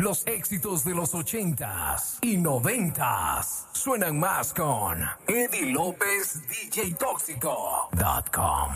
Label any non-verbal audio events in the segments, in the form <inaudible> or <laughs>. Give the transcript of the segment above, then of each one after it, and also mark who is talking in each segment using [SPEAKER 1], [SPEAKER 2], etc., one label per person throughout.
[SPEAKER 1] Los éxitos de los ochentas y noventas suenan más con Eddie López DJ Tóxico.com.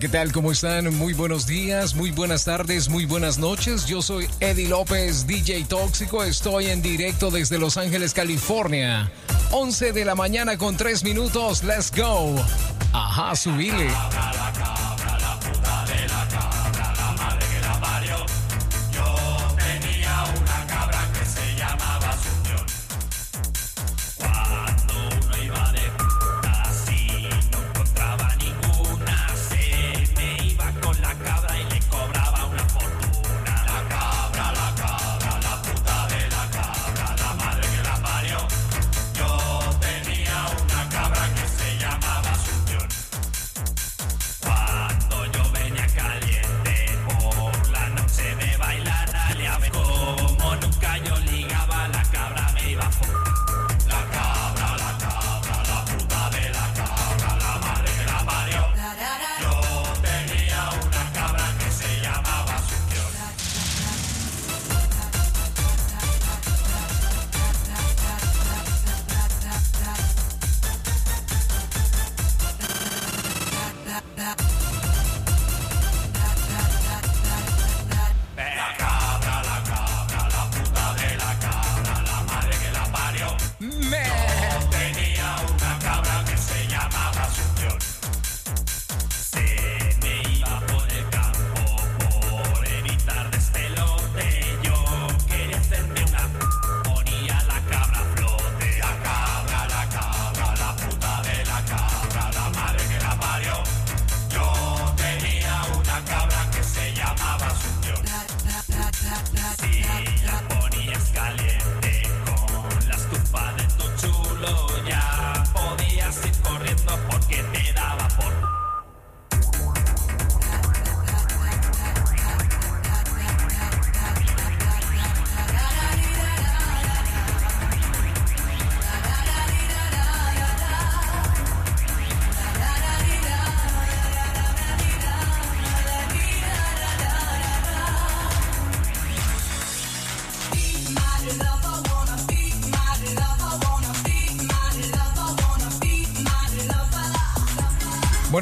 [SPEAKER 1] ¿qué tal? ¿Cómo están? Muy buenos días, muy buenas tardes, muy buenas noches. Yo soy Eddie López, DJ Tóxico. Estoy en directo desde Los Ángeles, California. 11 de la mañana con 3 minutos. Let's go. Ajá, subile.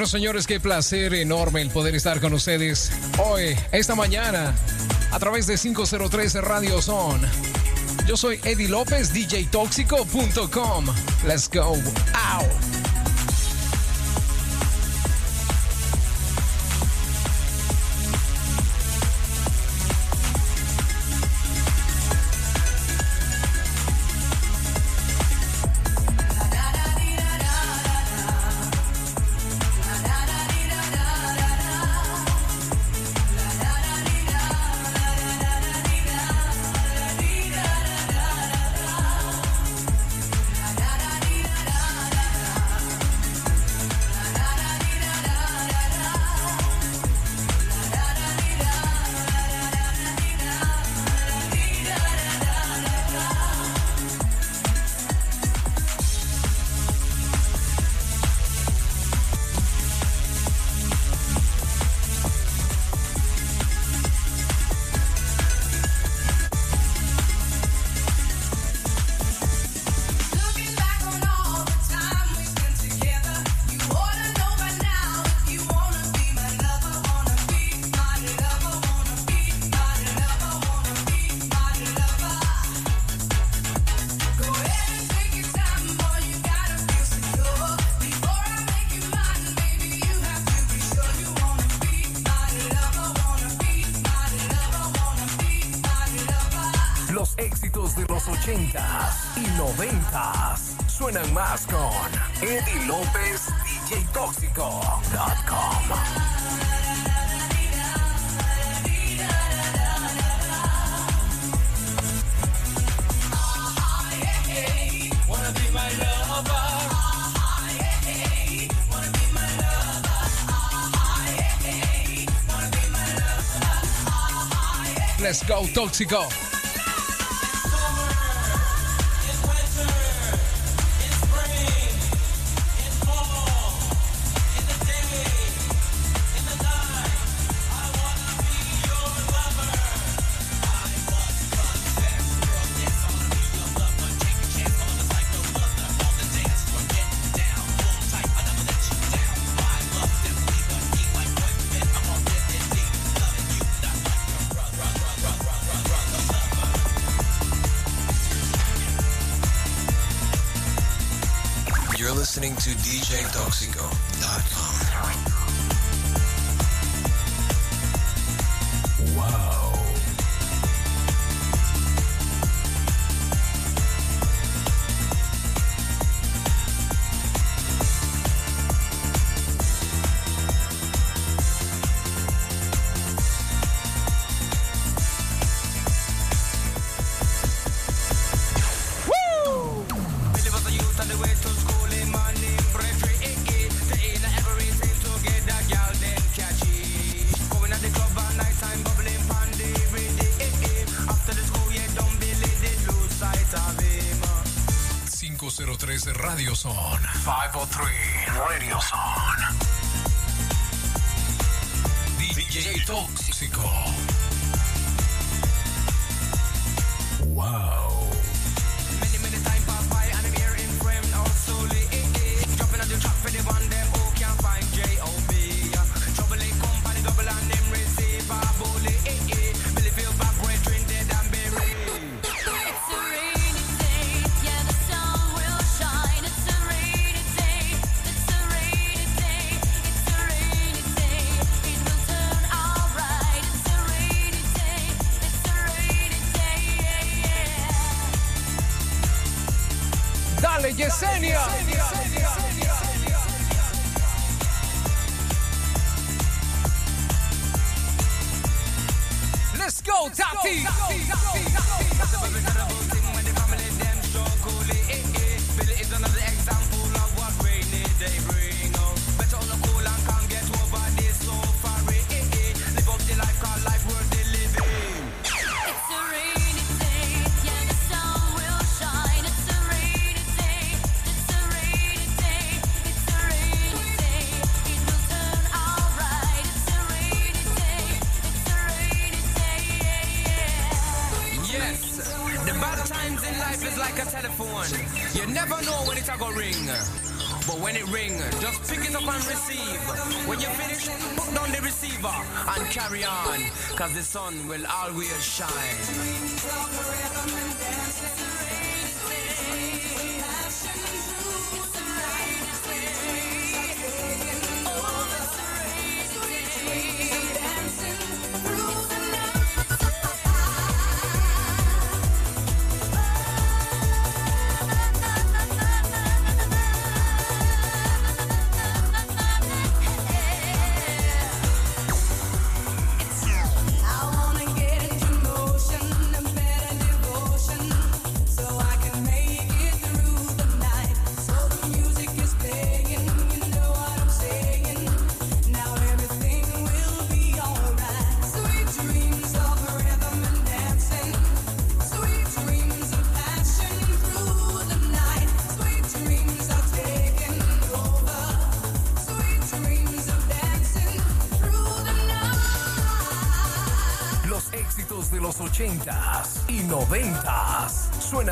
[SPEAKER 2] Señores, qué placer enorme el poder estar con ustedes hoy, esta mañana, a través de 503 Radio Zone. Yo soy Eddie López, djtóxico.com. Let's go. Go Tóxico.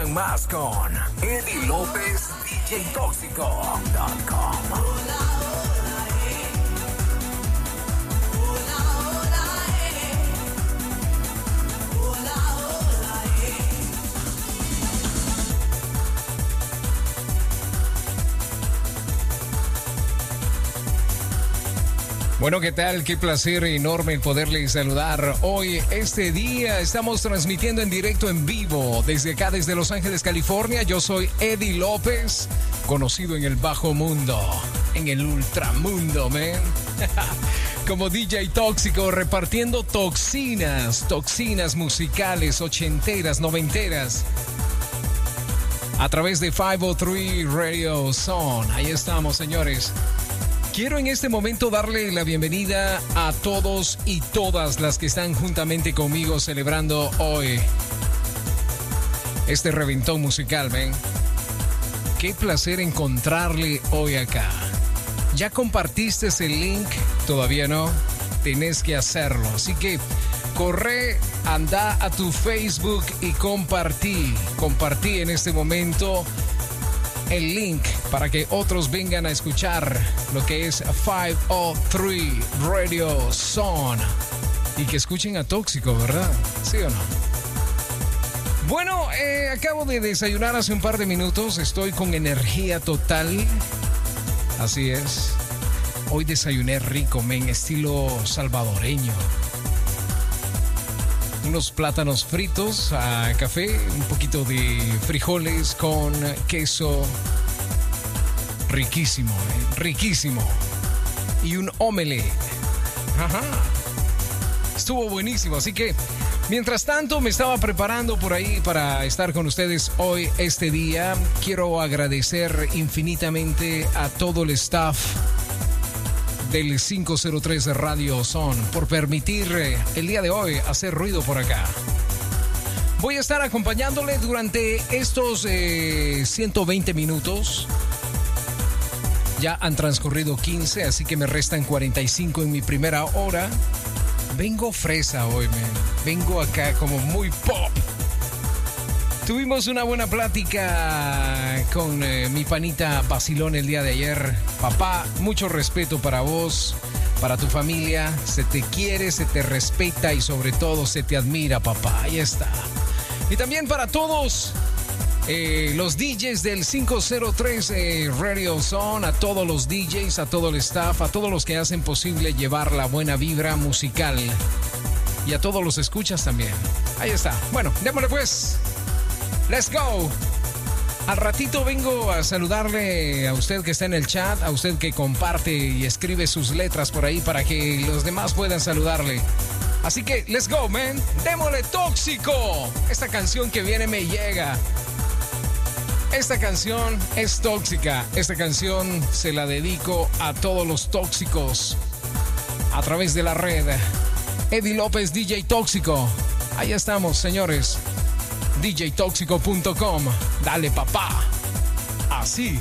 [SPEAKER 3] Más con Eddie López, DJTóxico.com. Bueno, ¿qué tal? Qué placer enorme poderles saludar. Hoy, este día, estamos transmitiendo en directo en vivo desde acá, desde Los Ángeles, California. Yo soy Eddie López, conocido en el bajo mundo, en el ultramundo, man. <laughs> Como DJ tóxico, repartiendo toxinas, toxinas musicales, ochenteras, noventeras. A través de 503 Radio Zone. Ahí estamos, señores. Quiero en este momento darle la bienvenida a todos y todas las que están juntamente conmigo celebrando hoy este reventón musical, ven. Qué placer encontrarle hoy acá. ¿Ya compartiste ese link? Todavía no. Tenés que hacerlo. Así que corre, anda a tu Facebook y compartí. Compartí en este momento el link para que otros vengan a escuchar lo que es 503 Radio Zone y que escuchen a Tóxico, ¿verdad? ¿Sí o no? Bueno, eh, acabo de desayunar hace un par de minutos, estoy con energía total. Así es. Hoy desayuné rico, men, estilo salvadoreño unos plátanos fritos a café, un poquito de frijoles con queso. Riquísimo, eh, riquísimo. Y un omelette. Ajá. Estuvo buenísimo, así que mientras tanto me estaba preparando por ahí para estar con ustedes hoy, este día. Quiero agradecer infinitamente a todo el staff del 503 Radio Son por permitir eh, el día de hoy hacer ruido por acá. Voy a estar acompañándole durante estos 120 eh, minutos. Ya han transcurrido 15, así que me restan 45 en mi primera hora. Vengo fresa hoy, man. Vengo acá como muy pop. Tuvimos una buena plática con eh, mi panita Basilón el día de ayer. Papá, mucho respeto para vos, para tu familia. Se te quiere, se te respeta y sobre todo se te admira, papá. Ahí está. Y también para todos eh, los DJs del 503 eh, Radio Zone, a todos los DJs, a todo el staff, a todos los que hacen posible llevar la buena vibra musical. Y a todos los escuchas también. Ahí está. Bueno, démosle pues. Let's go. Al ratito vengo a saludarle a usted que está en el chat, a usted que comparte y escribe sus letras por ahí para que los demás puedan saludarle. Así que, let's go, man. Démosle tóxico. Esta canción que viene me llega. Esta canción es tóxica. Esta canción se la dedico a todos los tóxicos a través de la red. Eddie López, DJ Tóxico. Ahí estamos, señores djtoxico.com. Dale papá. Así.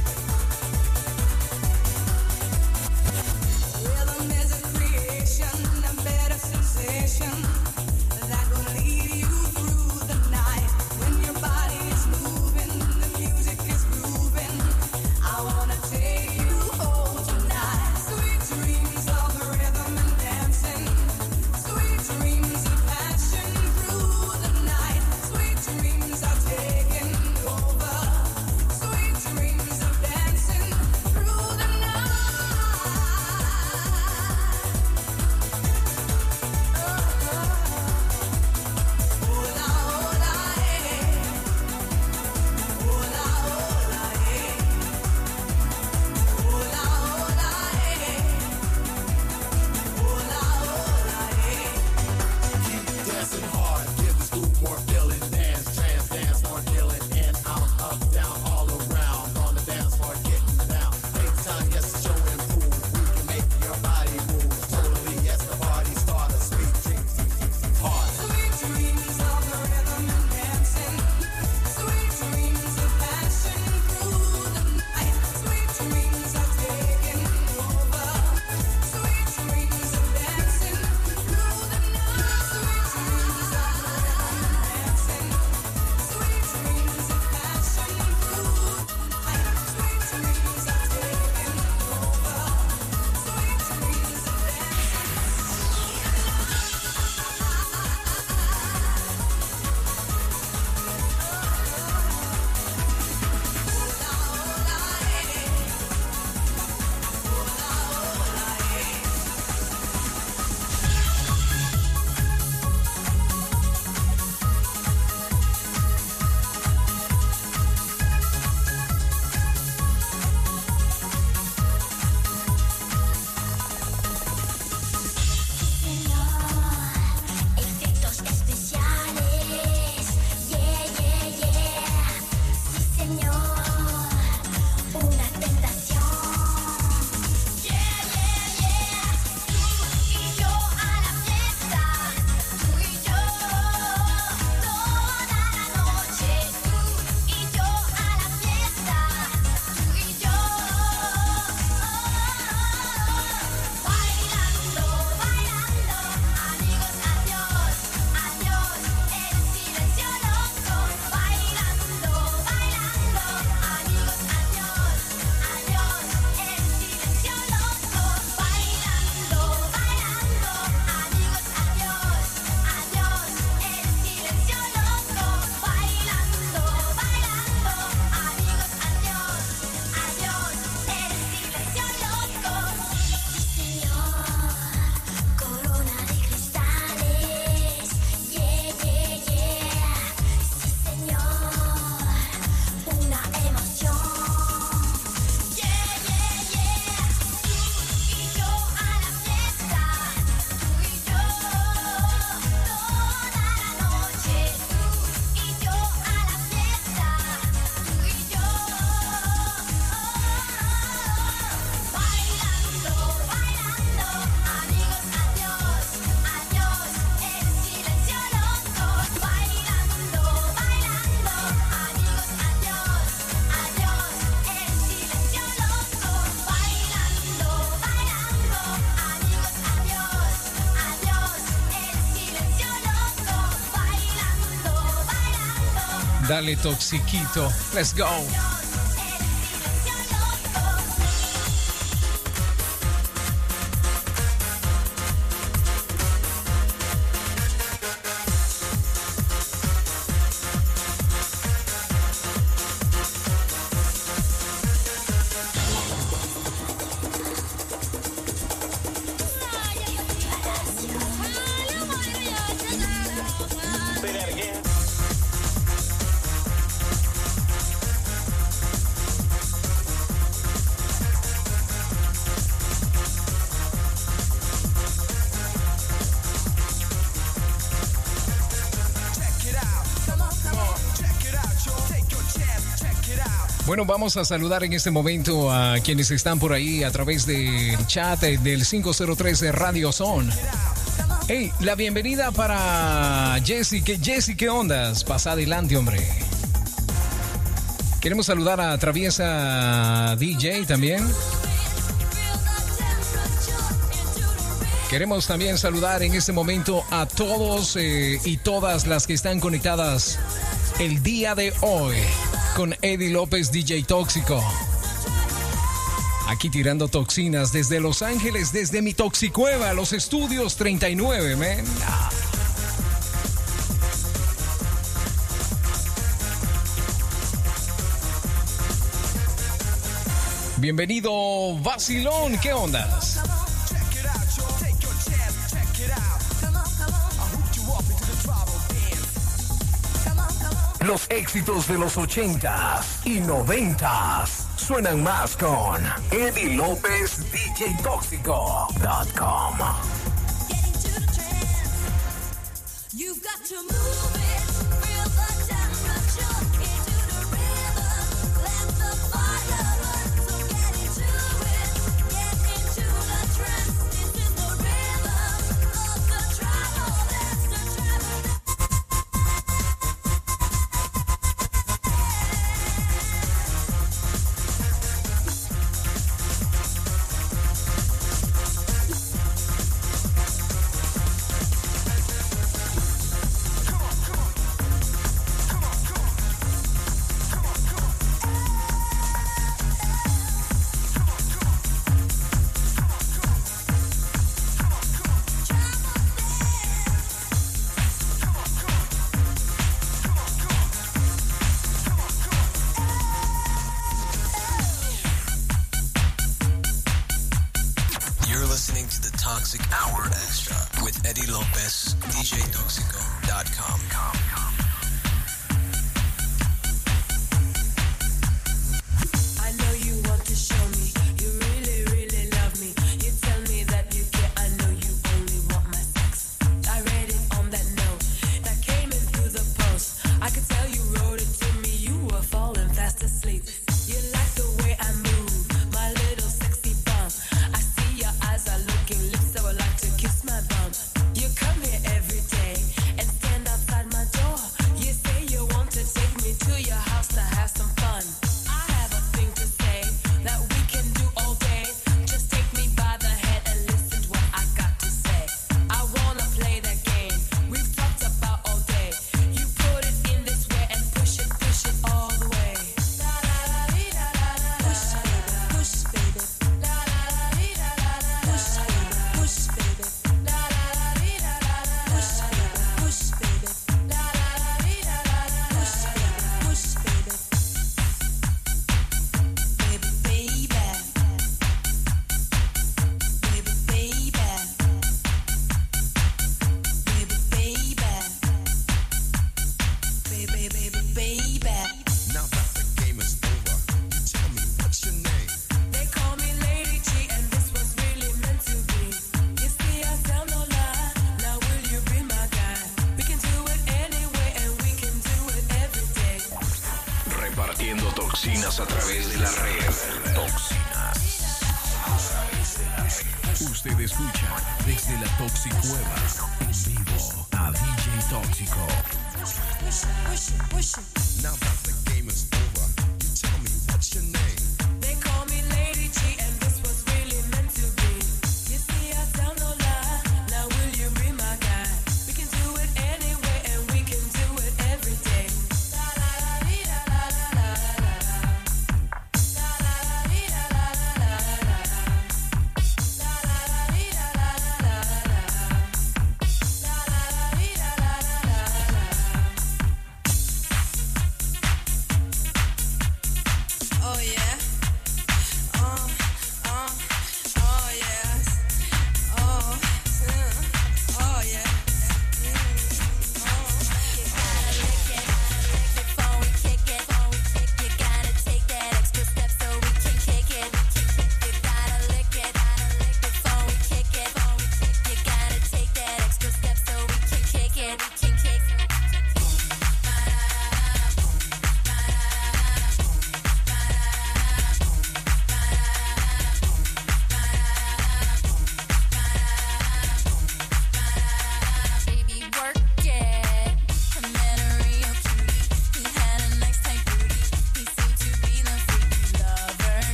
[SPEAKER 4] Carlito Xichito. Let's go! vamos a saludar en este momento a quienes están por ahí a través del chat eh, del 503 de Radio Zone. Hey, la bienvenida para Jesse. Que Jesse, ¿qué ondas? Pasa adelante, hombre. Queremos saludar a Traviesa DJ también. Queremos también saludar en este momento a todos eh, y todas las que están conectadas el día de hoy con Eddie López, DJ Tóxico. Aquí tirando toxinas desde Los Ángeles, desde mi toxicueva, los estudios 39, men. Bienvenido, Basilón, ¿qué ondas? Los éxitos de los 80s y 90s suenan más con Eddie López, DJ Tóxico.com.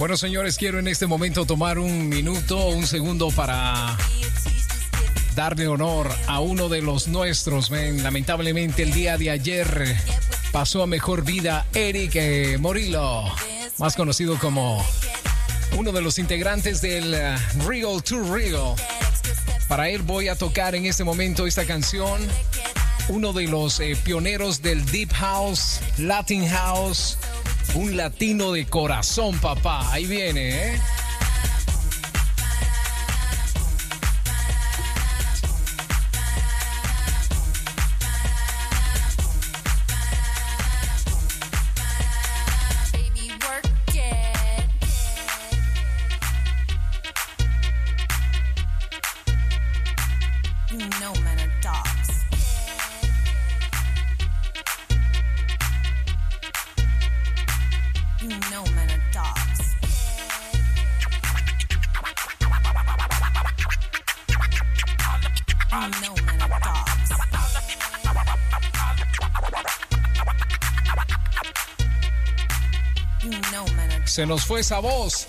[SPEAKER 5] Bueno, señores, quiero en este momento tomar un minuto, un segundo para darle honor a uno de los nuestros. Lamentablemente el día de ayer pasó a mejor vida Eric eh, Morillo, más conocido como uno de los integrantes del eh, Real to Real. Para él voy a tocar en este momento esta canción, uno de los eh, pioneros del Deep House, Latin House un latino de corazón, papá. Ahí viene, ¿eh? Se nos fue esa voz.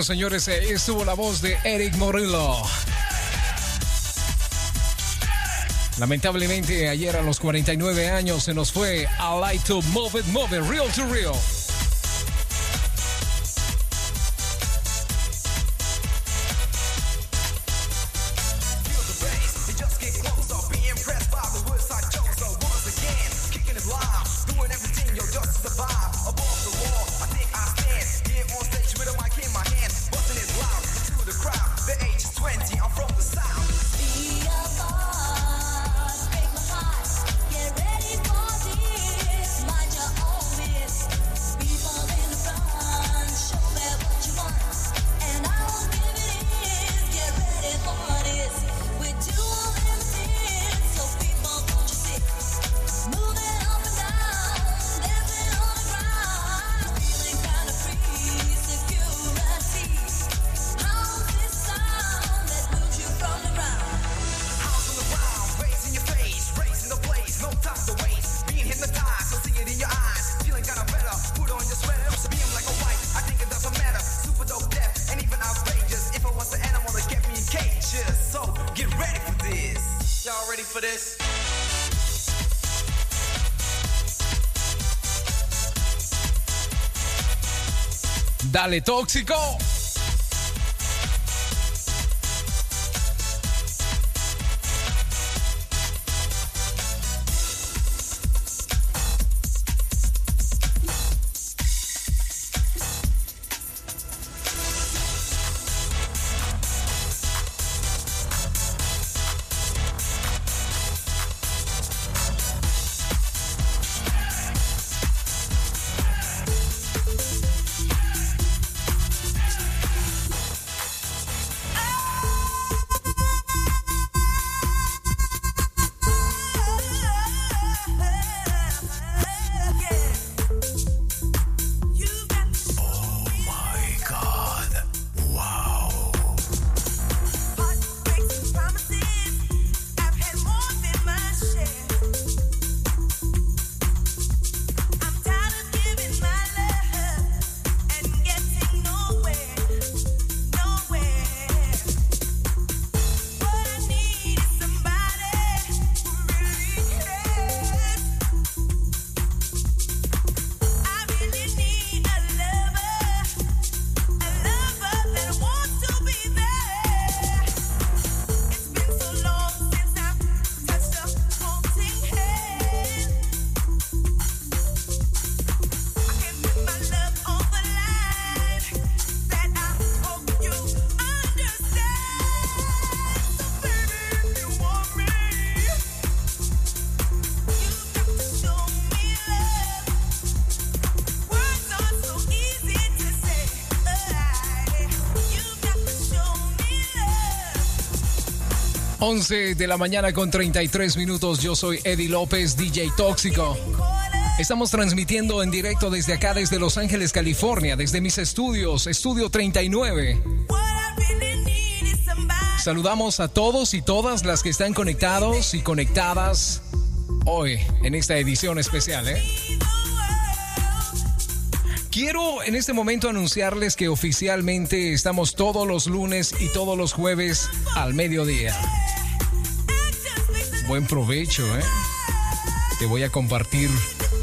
[SPEAKER 5] Bueno, señores, eh, estuvo la voz de Eric Morillo. Lamentablemente, ayer a los 49 años se nos fue a Light to move it, move it, real to real.
[SPEAKER 3] Dale tóxico. Once de la mañana con 33 minutos. Yo soy Eddie López, DJ Tóxico. Estamos transmitiendo en directo desde acá, desde Los Ángeles, California, desde mis estudios, Estudio 39. Saludamos a todos y todas las que están conectados y conectadas hoy en esta edición especial. ¿eh? Quiero en este momento anunciarles que oficialmente estamos todos los lunes y todos los jueves al mediodía. Buen provecho, ¿eh? Te voy a compartir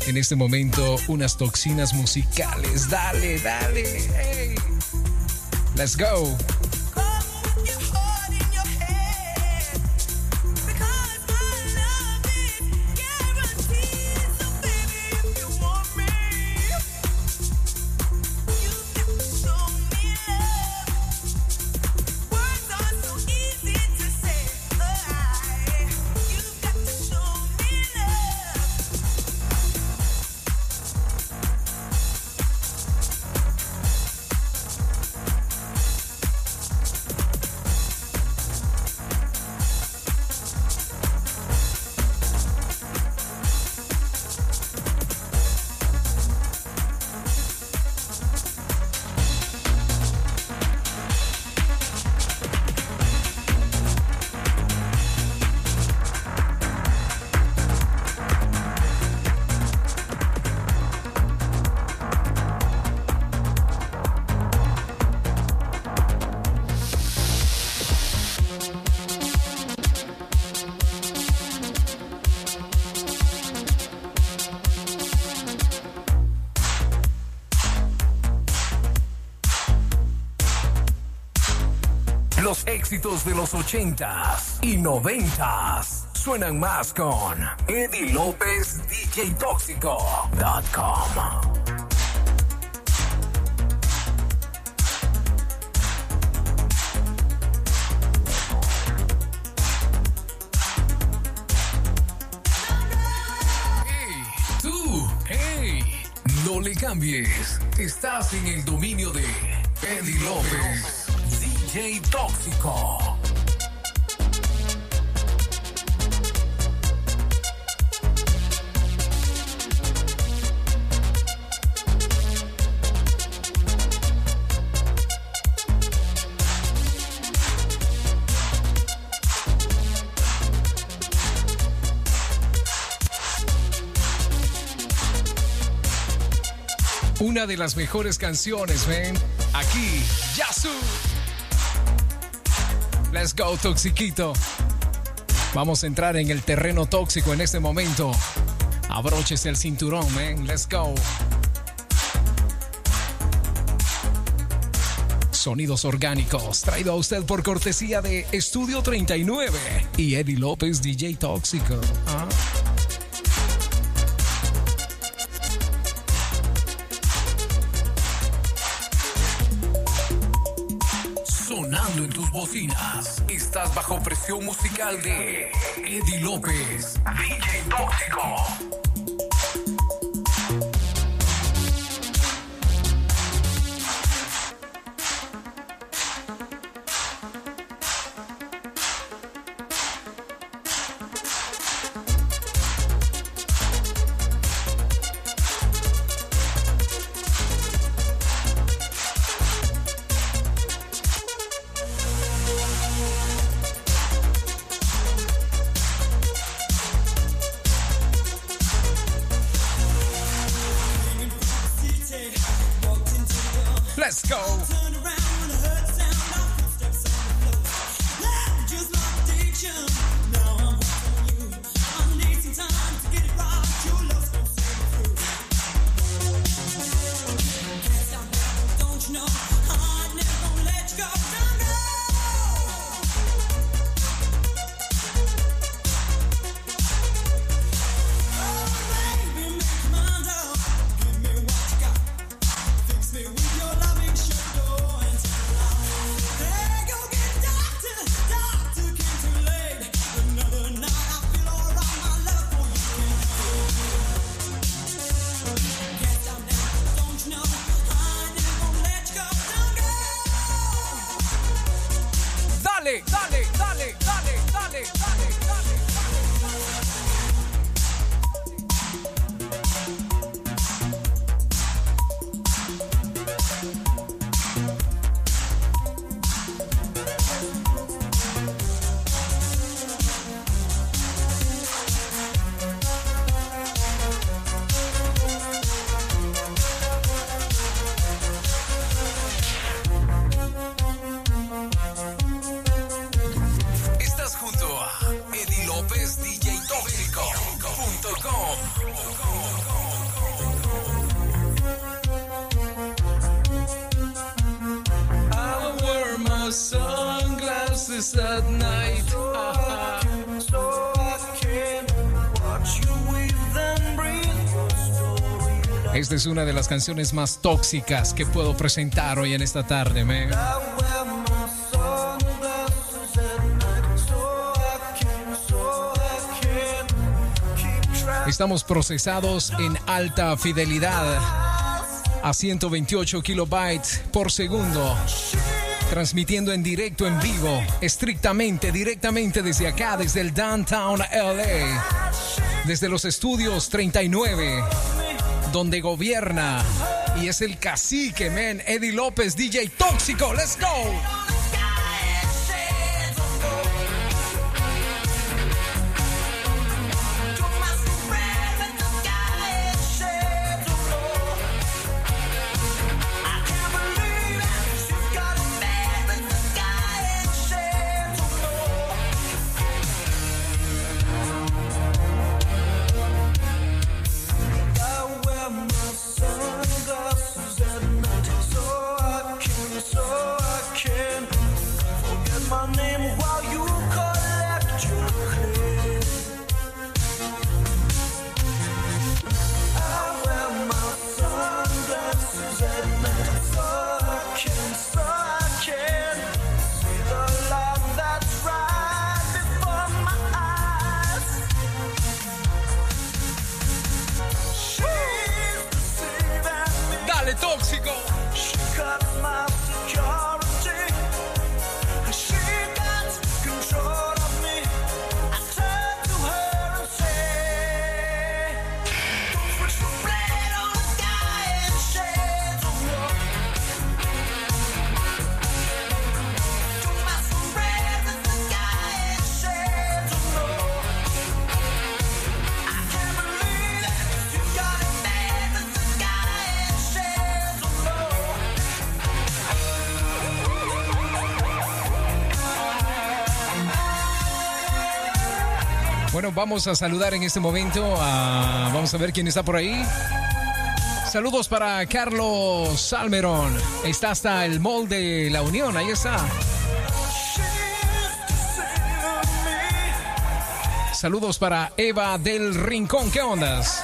[SPEAKER 3] en este momento unas toxinas musicales. Dale, dale. Let's go. De los 80s y 90s suenan más con Eddie López DJ Tóxico.com. No le cambies. Estás en el dominio de Eddie López, Tóxico. Una de las mejores canciones, ven. Aquí, Yasu. Let's go, Toxiquito. Vamos a entrar en el terreno tóxico en este momento. Abróchese el cinturón, man. Let's go.
[SPEAKER 6] Sonidos orgánicos, traído a usted por cortesía de Estudio 39 y Eddie López, DJ Tóxico. Ah. Musical de Eddie López, es una de las canciones más tóxicas que puedo presentar hoy en esta tarde. Estamos procesados en alta fidelidad a 128 kilobytes por segundo. Transmitiendo en directo, en vivo, estrictamente, directamente desde acá, desde el Downtown LA. Desde los estudios 39, donde gobierna y es el cacique, man, Eddie López, DJ Tóxico. Let's go. Vamos a saludar en este momento a... Vamos a ver quién está por ahí.
[SPEAKER 3] Saludos para Carlos Salmerón. Está hasta el mall de La Unión, ahí está. Saludos para Eva del Rincón, ¿qué ondas?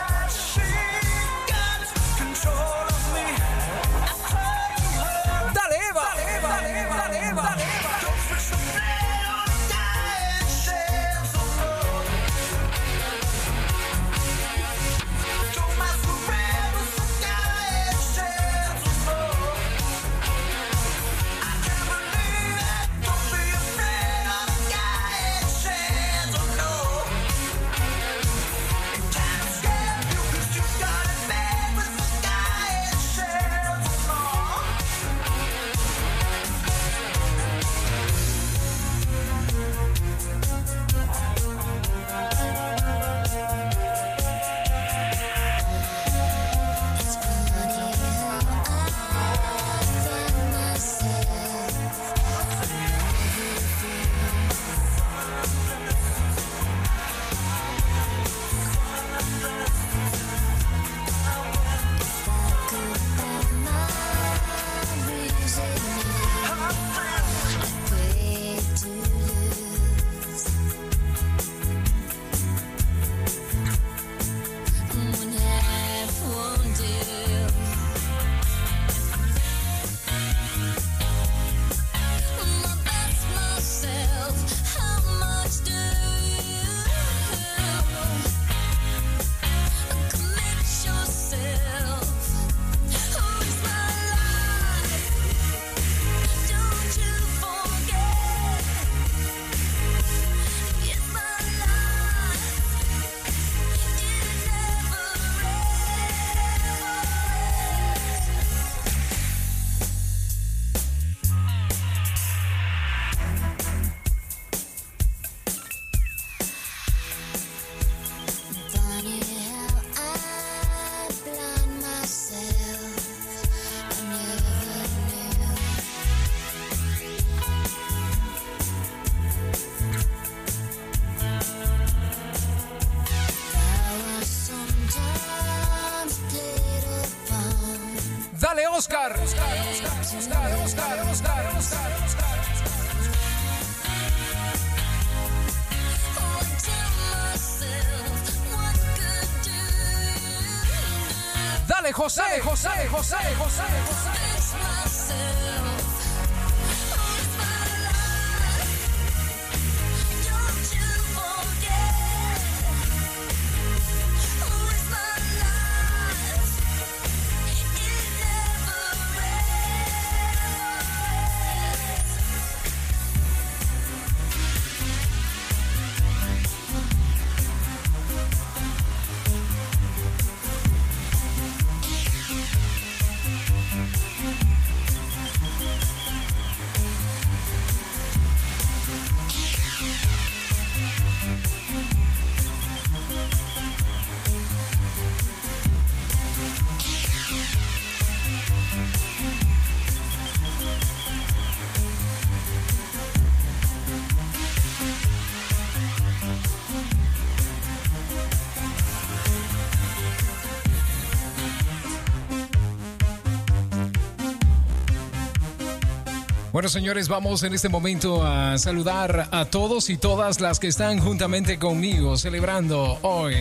[SPEAKER 3] Bueno, señores, vamos en este momento a saludar a todos y todas las que están juntamente conmigo celebrando hoy.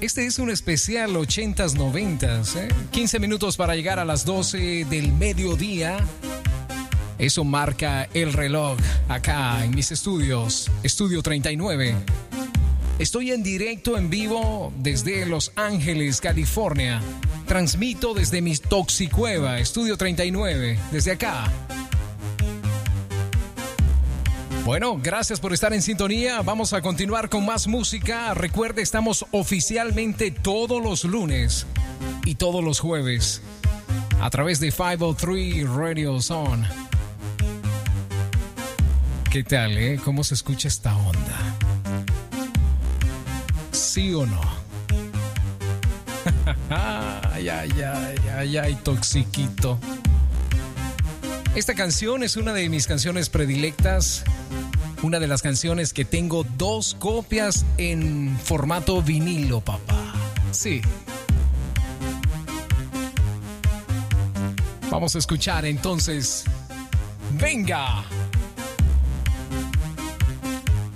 [SPEAKER 3] Este es un especial 80s 90s, ¿eh? 15 minutos para llegar a las 12 del mediodía. Eso marca el reloj acá en mis estudios, Estudio 39. Estoy en directo, en vivo, desde Los Ángeles, California. Transmito desde mi Toxicueva, Estudio 39, desde acá. Bueno, gracias por estar en sintonía. Vamos a continuar con más música. Recuerde, estamos oficialmente todos los lunes y todos los jueves a través de 503 Radio Zone. ¿Qué tal, eh? ¿Cómo se escucha esta onda? ¿Sí o no? <laughs> ay, ay, ay, ay, toxiquito. Esta canción es una de mis canciones predilectas una de las canciones que tengo dos copias en formato vinilo, papá. Sí.
[SPEAKER 6] Vamos a escuchar entonces. Venga.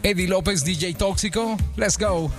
[SPEAKER 6] Eddie López, DJ Tóxico. Let's go.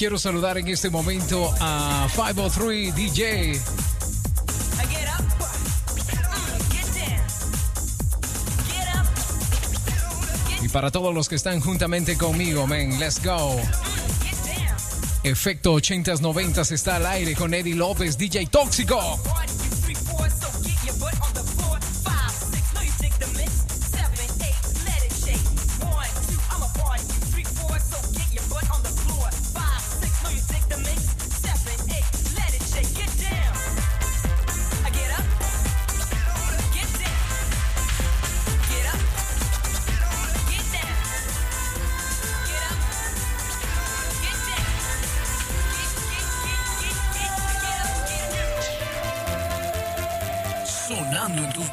[SPEAKER 6] quiero saludar en este momento a 503 DJ. Y para todos los que están juntamente conmigo, men, let's go. Efecto 80s 90 está al aire con Eddie López, DJ Tóxico.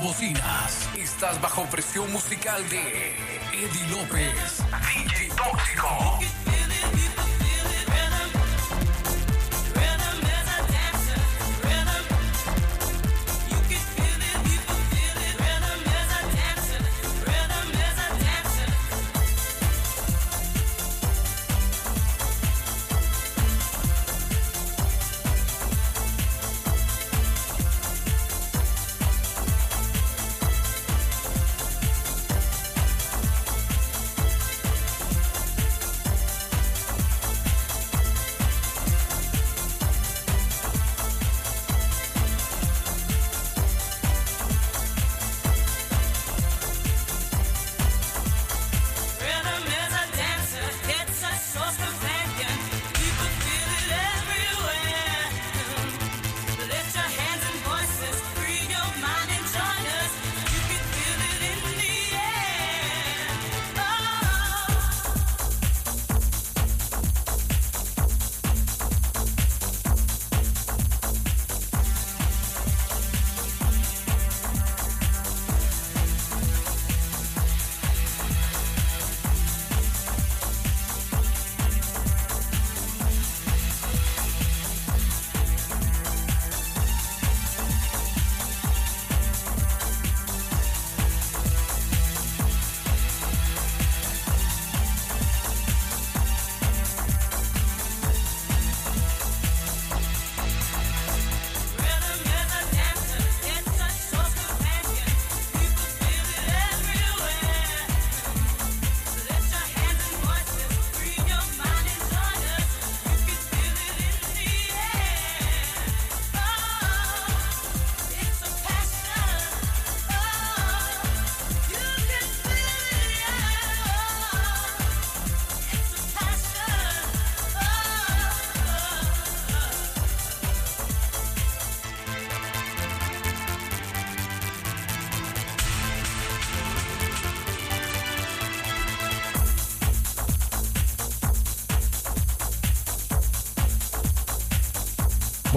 [SPEAKER 3] bocinas. Estás bajo presión musical de Eddie López, DJ Tóxico.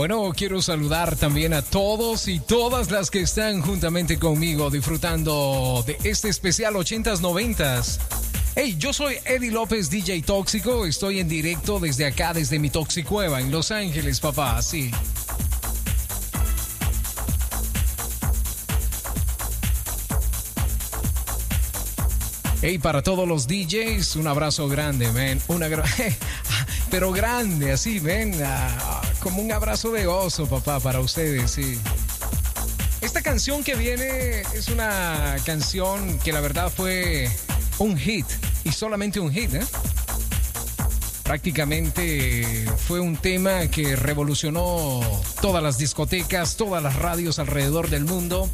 [SPEAKER 3] Bueno, quiero saludar también a todos y todas las que están juntamente conmigo disfrutando de este especial 80s 90s. Hey, yo soy Eddie López, DJ Tóxico. Estoy en directo desde acá, desde mi Toxicueva en Los Ángeles, papá. Sí. Hey, para todos los DJs, un abrazo grande, man. Una <laughs> pero grande, así, ven, como un abrazo de oso, papá, para ustedes, sí. Esta canción que viene es una canción que la verdad fue un hit y solamente un hit, ¿eh? Prácticamente fue un tema que revolucionó todas las discotecas, todas las radios alrededor del mundo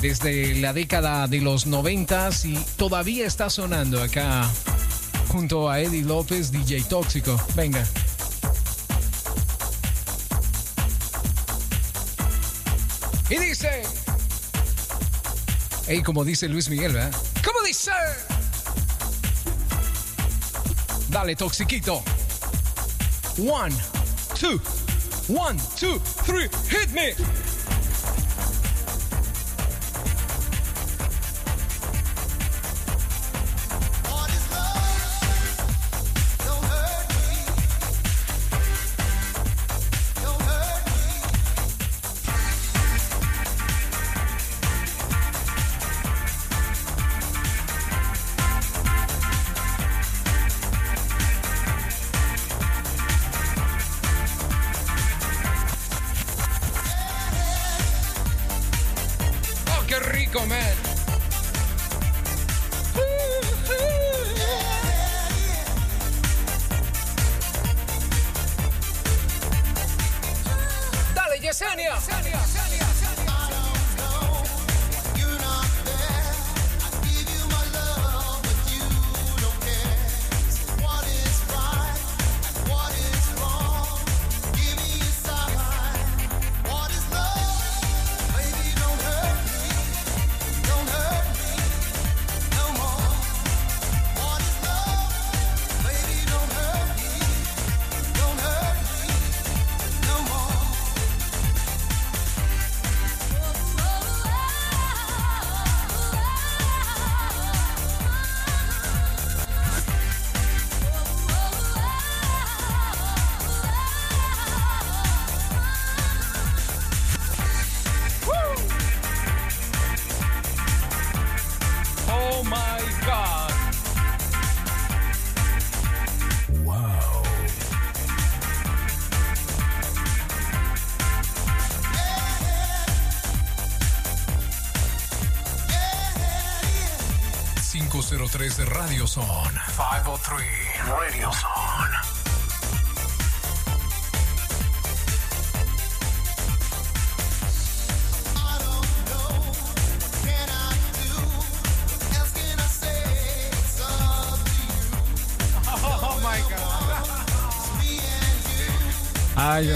[SPEAKER 3] desde la década de los noventas y todavía está sonando acá junto a Eddie López, DJ Tóxico. Venga. Y dice... Ey, como dice Luis Miguel, ¿verdad? ¿Cómo dice? Dale, Toxiquito. One, two, one, two, three, hit me.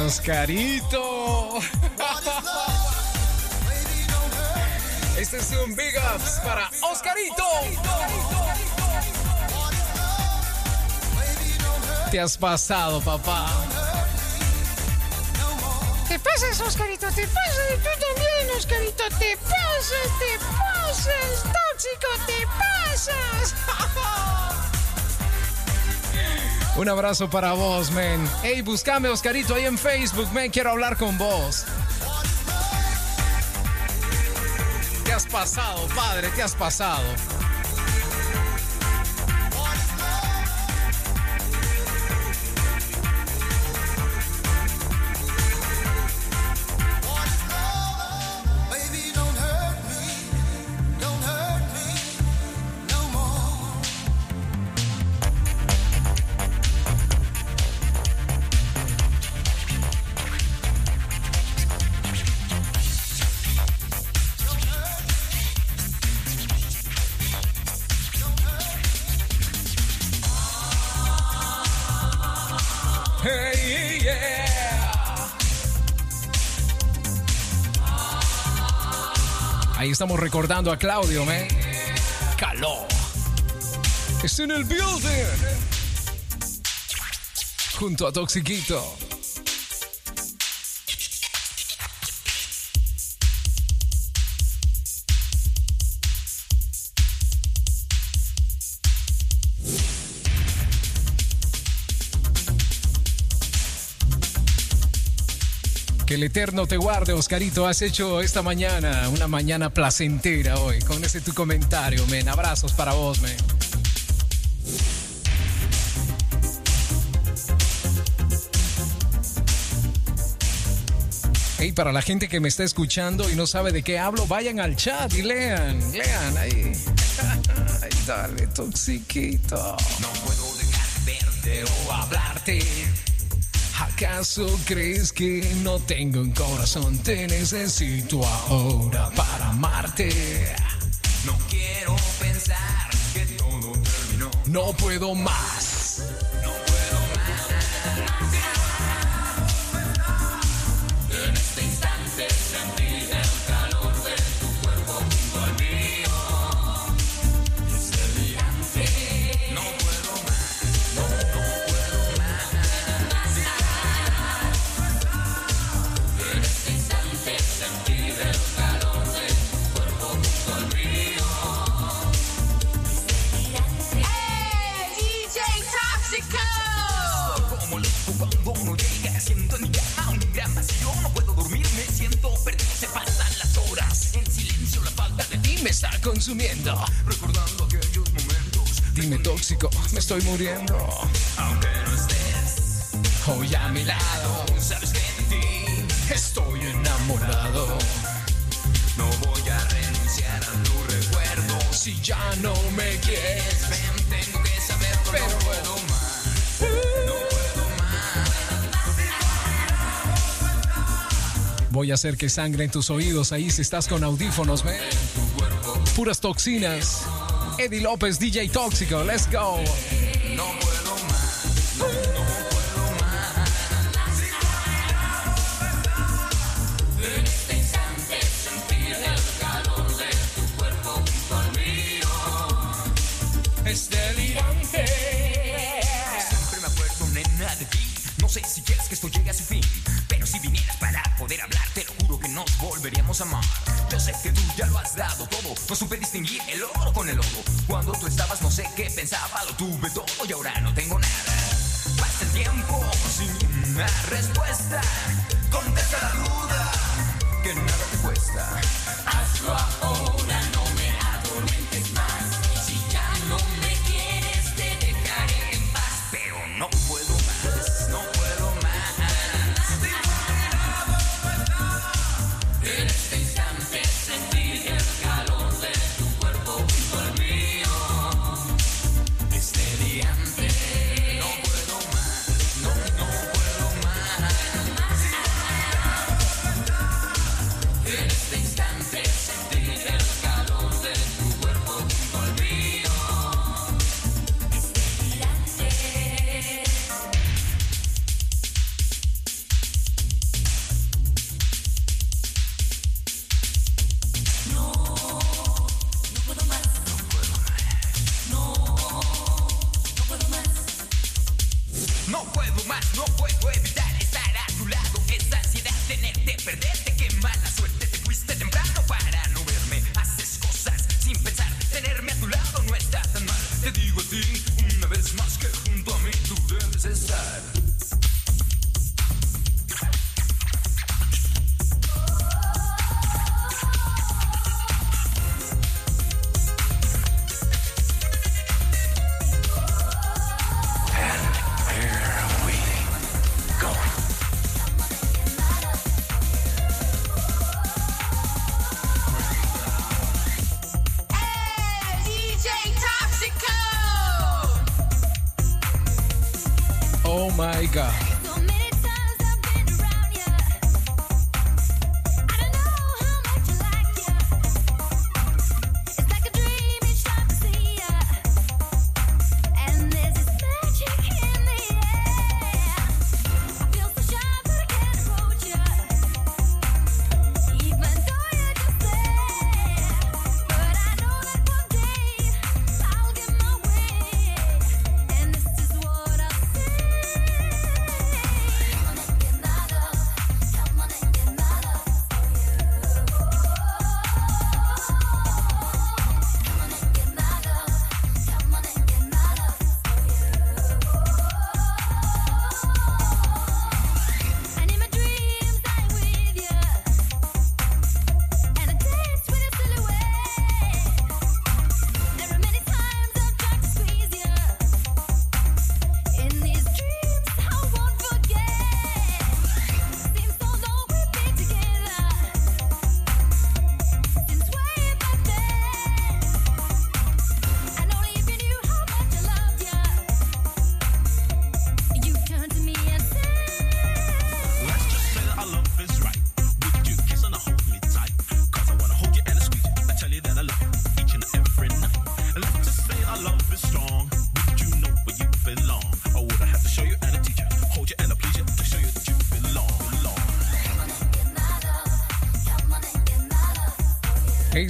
[SPEAKER 3] Oscarito. <laughs> Este es un big ups para Oscarito. Te has pasado, papá.
[SPEAKER 7] Te pasas, Oscarito, te pasas. Tú también, Oscarito, te pasas, te pasas. Tóxico, te pasas. <laughs>
[SPEAKER 3] Un abrazo para vos, men. Hey, buscame Oscarito ahí en Facebook, men. Quiero hablar con vos. Te has pasado, padre, te has pasado. Ahí estamos recordando a Claudio, man. Calor. Es en el building. Junto a Toxiquito.
[SPEAKER 8] el Eterno te guarde, Oscarito. Has hecho esta mañana una mañana placentera hoy con ese tu comentario, men. Abrazos para vos, men. Hey, para la gente que me está escuchando y no sabe de qué hablo, vayan al chat y lean, lean ahí. <laughs> Ay, dale, toxiquito. No puedo dejar verte o hablarte ¿Acaso crees que no tengo un corazón? Te necesito ahora para amarte. No quiero pensar que todo terminó. No puedo más.
[SPEAKER 3] consumiendo. Recordando aquellos momentos.
[SPEAKER 8] Dime tóxico, me estoy muriendo.
[SPEAKER 3] Aunque no estés
[SPEAKER 8] hoy a mi lado,
[SPEAKER 3] sabes que de ti
[SPEAKER 8] estoy enamorado.
[SPEAKER 3] No voy a renunciar a tu recuerdo.
[SPEAKER 8] Si ya no me quieres,
[SPEAKER 3] ven, tengo que saber,
[SPEAKER 8] pero
[SPEAKER 3] no puedo más. No puedo más.
[SPEAKER 8] Voy a hacer que sangre en tus oídos ahí si estás con audífonos, ven puras toxinas. Eddie López, DJ Tóxico, let's go.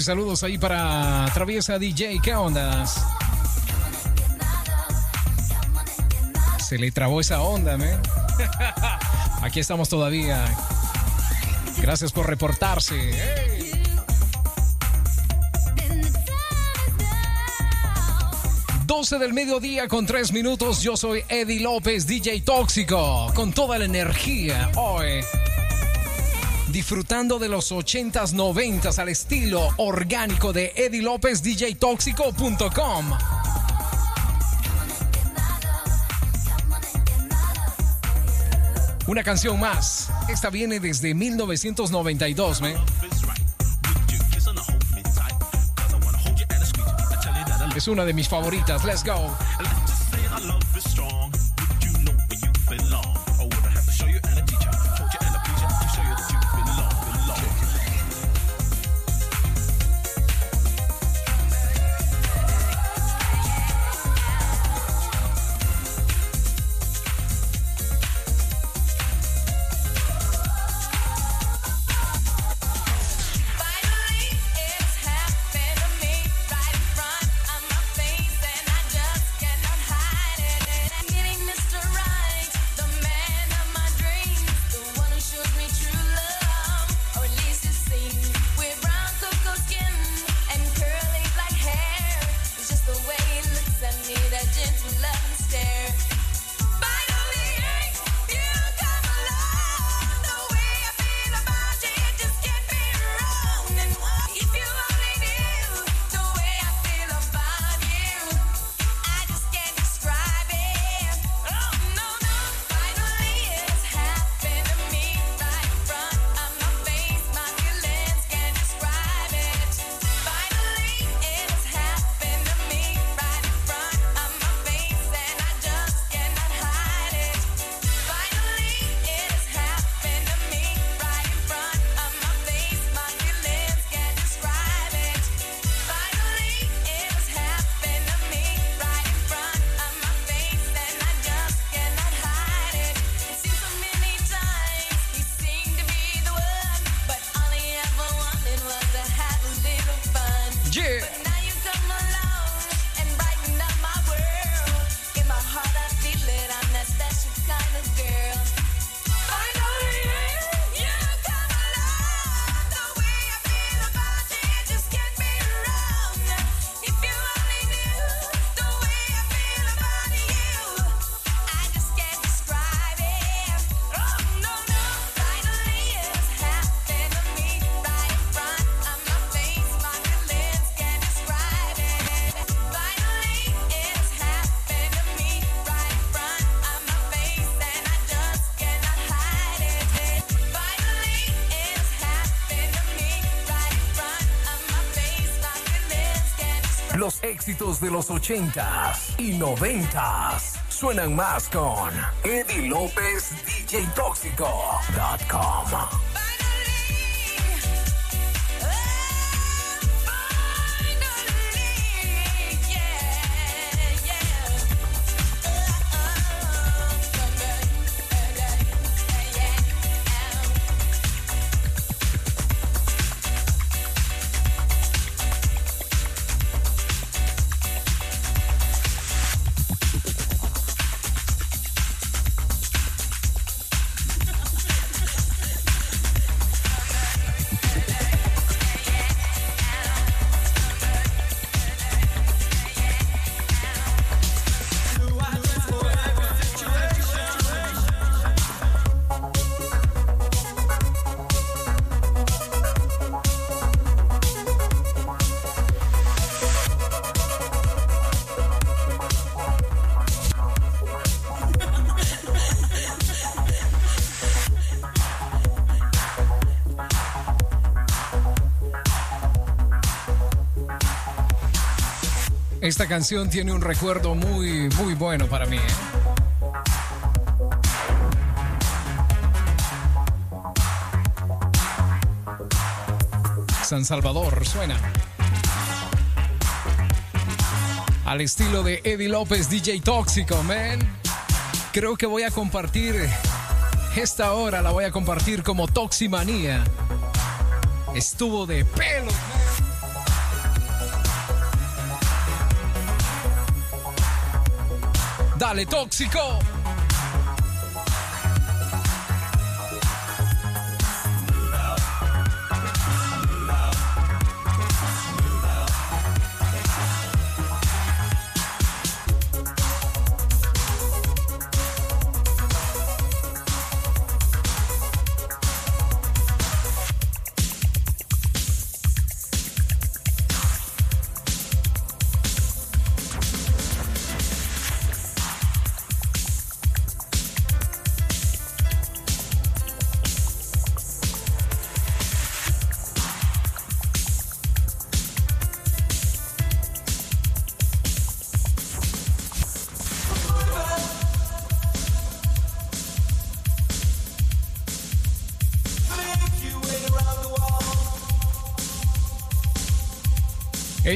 [SPEAKER 1] saludos ahí para Traviesa DJ. ¿Qué ondas? Se le trabó esa onda, ¿me? ¿eh? <laughs> Aquí estamos todavía. Gracias por reportarse. ¿eh? Hey. del mediodía con tres minutos. Yo soy Eddie López, DJ Tóxico, con toda la energía hoy disfrutando de los 80s, 90s al estilo orgánico de Eddie López, djtóxico.com. Una canción más. Esta viene desde 1992, ¿me? Es una de mis favoritas. Let's go.
[SPEAKER 3] éxitos de los 80s y 90s suenan más con Eddie López, DJ Tóxico.com.
[SPEAKER 1] canción tiene un recuerdo muy, muy bueno para mí. ¿eh? San Salvador suena. Al estilo de Eddie López, DJ Tóxico, man. Creo que voy a compartir esta hora, la voy a compartir como Toximanía. Estuvo de pelo, man.
[SPEAKER 3] Dale, tóxico.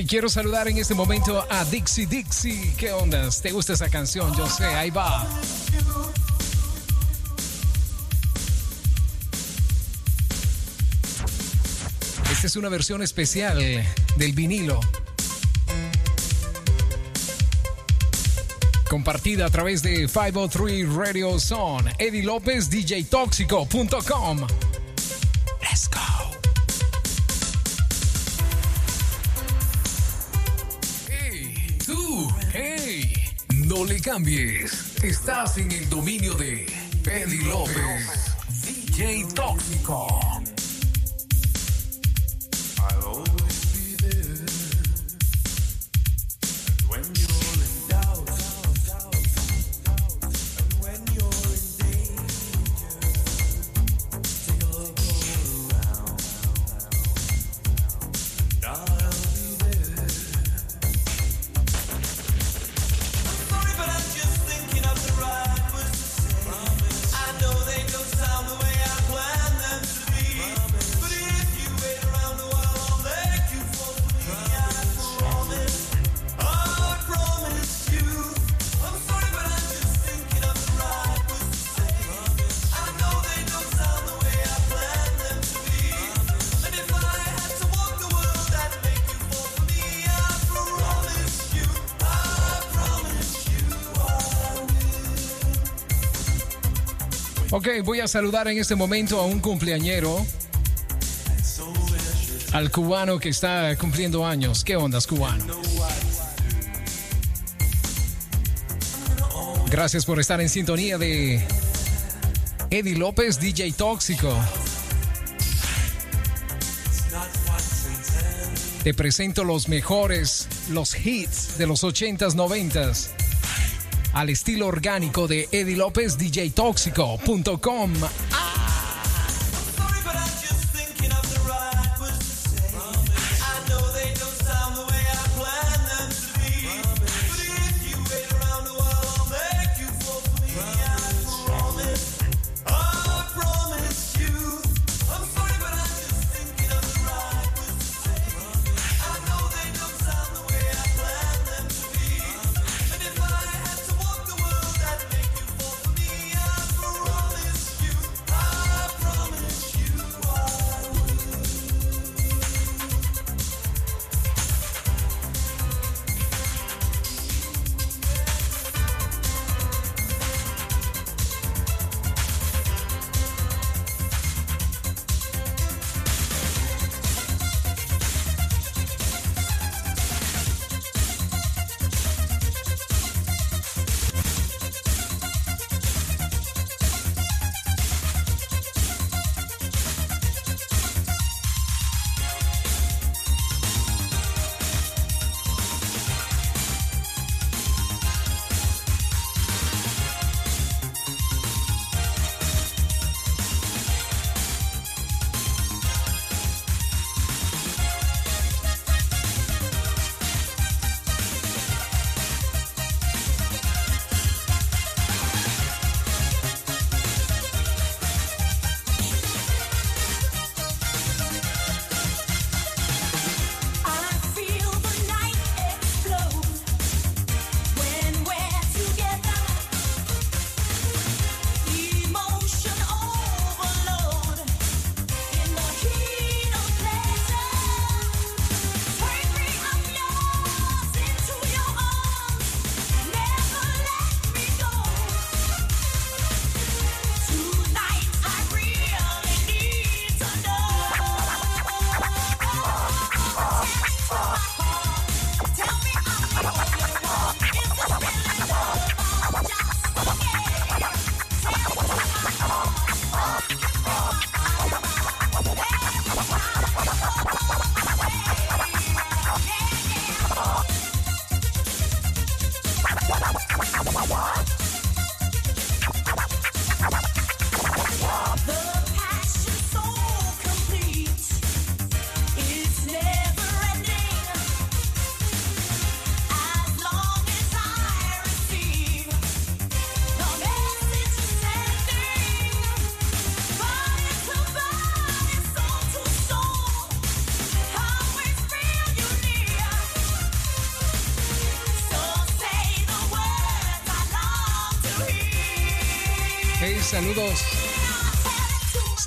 [SPEAKER 3] Quiero saludar en este momento a Dixie Dixie. ¿Qué ondas? ¿Te gusta esa canción? Yo sé, ahí va. Esta es una versión especial del vinilo. Compartida a través de 503 Radio Zone. Eddie López, DJTóxico.com. cambies. Estás en el dominio de Eddie López, DJ Tóxico. Voy a saludar en este momento a un cumpleañero. Al cubano que está cumpliendo años. ¿Qué ondas, cubano? Gracias por estar en sintonía de Eddie López, DJ Tóxico. Te presento los mejores, los hits de los 80s, 90s. Al estilo orgánico de Eddie López, DJTóxico.com.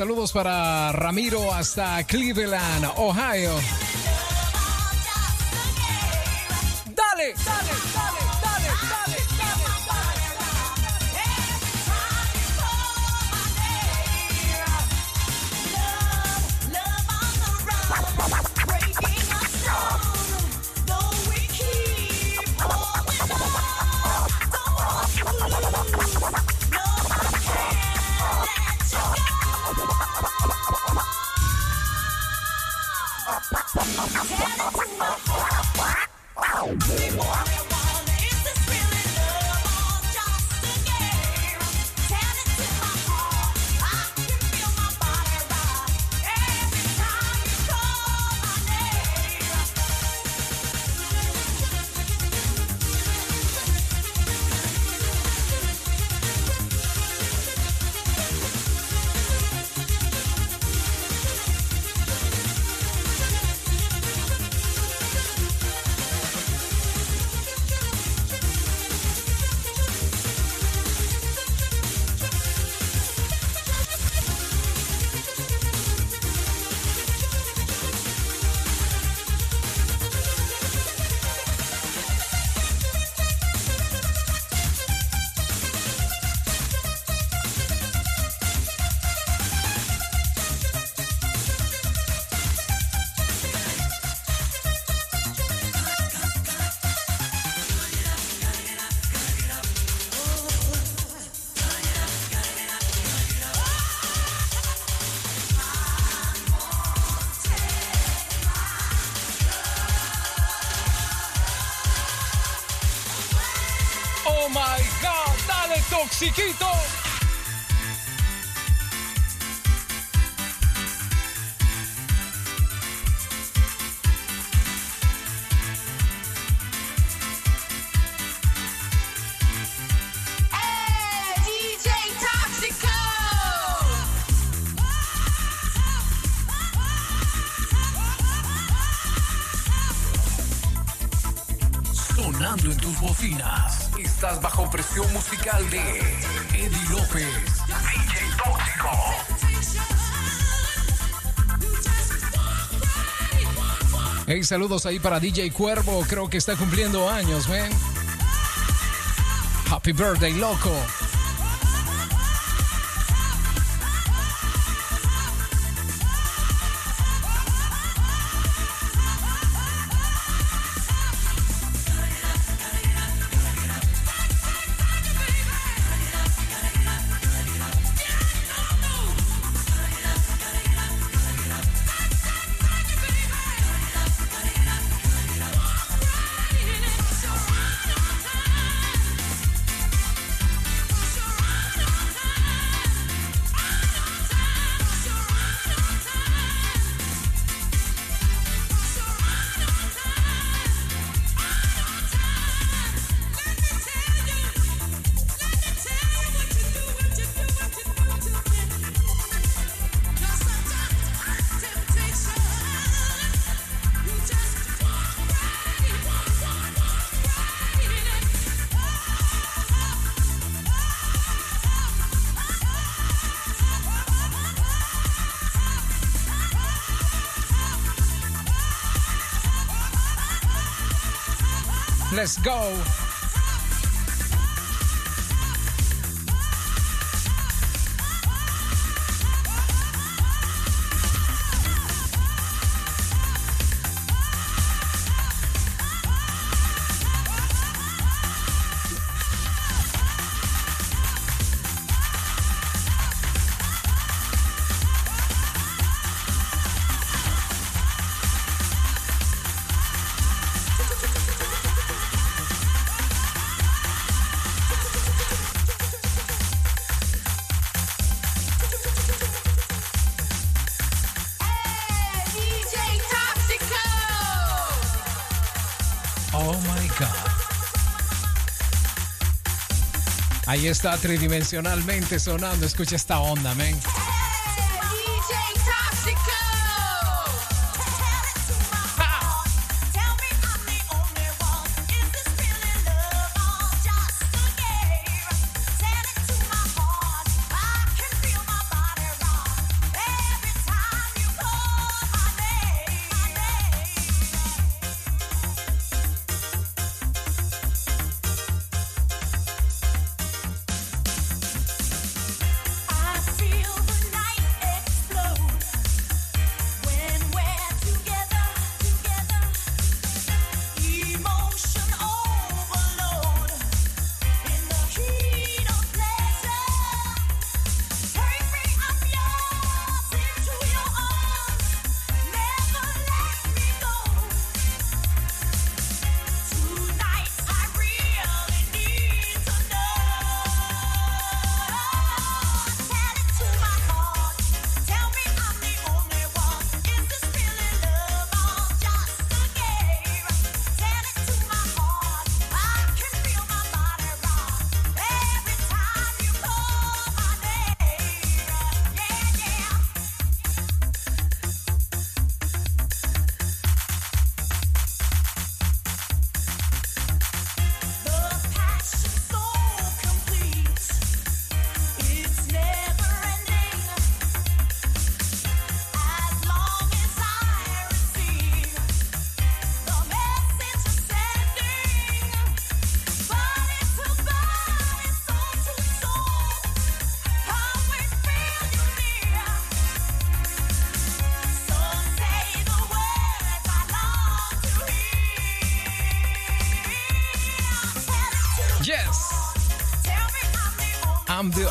[SPEAKER 3] Saludos para Ramiro hasta Cleveland, Ohio. Toxiquito. Saludos ahí para DJ Cuervo, creo que está cumpliendo años, man. Happy birthday, loco. Let's go. Ahí está tridimensionalmente sonando. Escucha esta onda, man.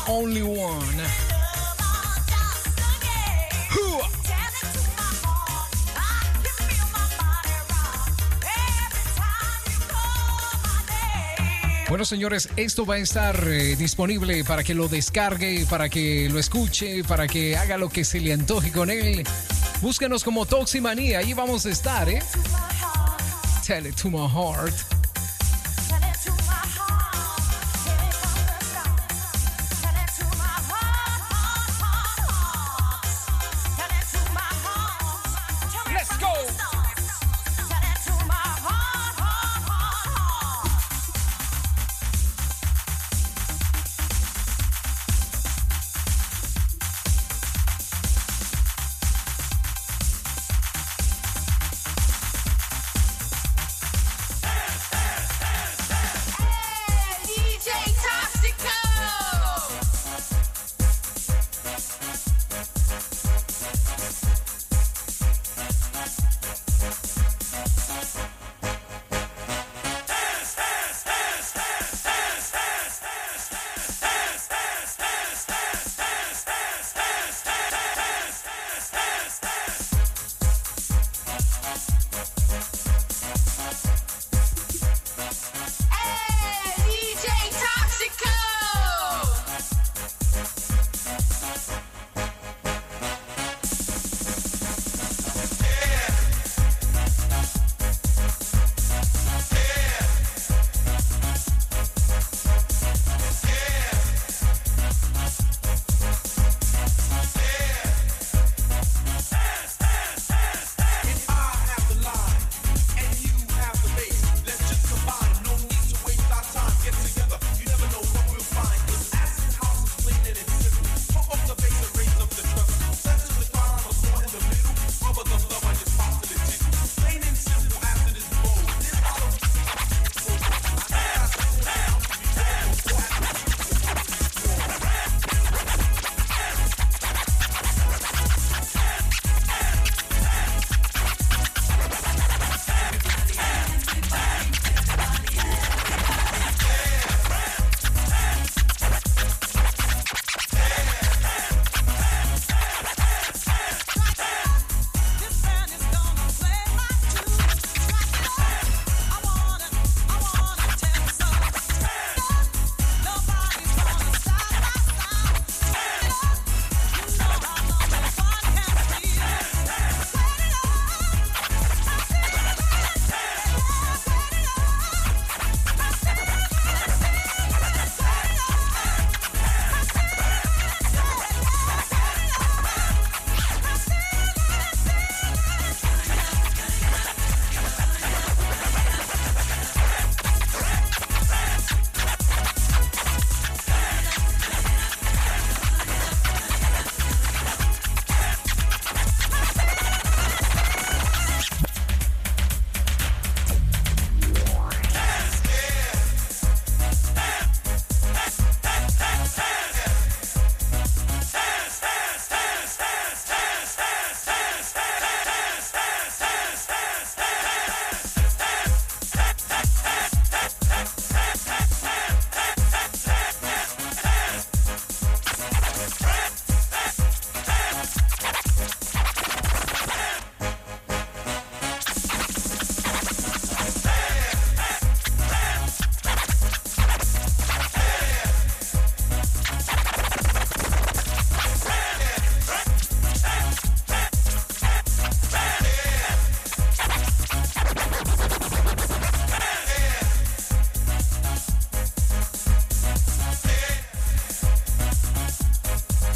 [SPEAKER 9] Only one.
[SPEAKER 3] Bueno, señores, esto va a estar eh, disponible para que lo descargue, para que lo escuche, para que haga lo que se le antoje con él. Búscanos como Toximanía, ahí vamos a estar, ¿eh? Tell it to my heart.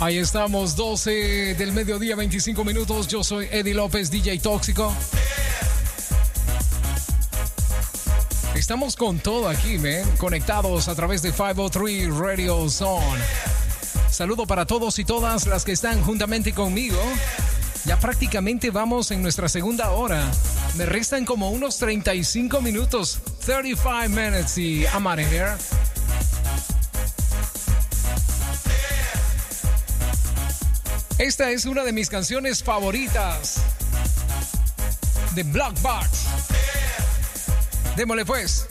[SPEAKER 3] Ahí estamos, 12 del mediodía, 25 minutos. Yo soy Eddie López, DJ Tóxico. Estamos con todo aquí, man. Conectados a través de 503 Radio Zone. Saludo para todos y todas las que están juntamente conmigo. Ya prácticamente vamos en nuestra segunda hora. Me restan como unos 35 minutos. 35 minutes y of here. Esta es una de mis canciones favoritas de Block Box. Démosle pues.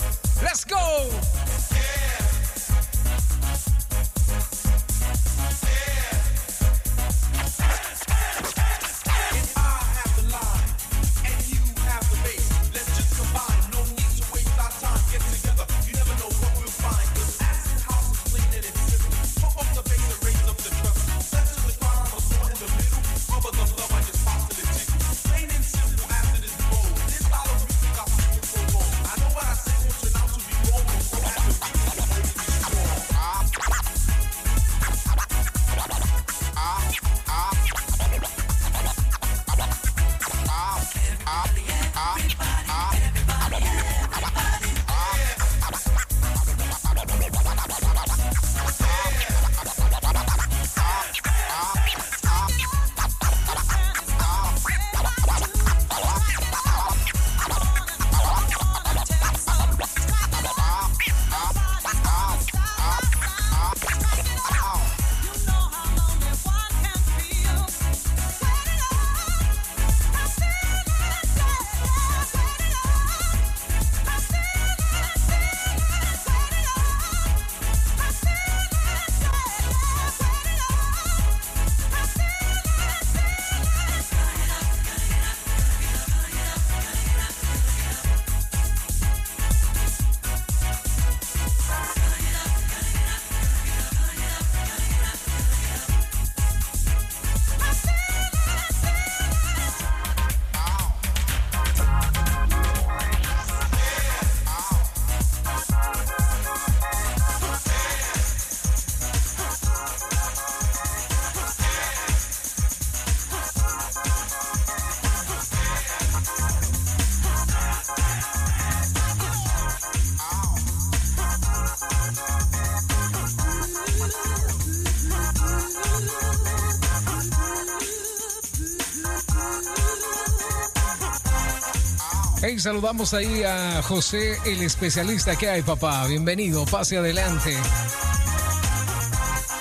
[SPEAKER 6] saludamos ahí a José, el especialista que hay, papá. Bienvenido, pase adelante.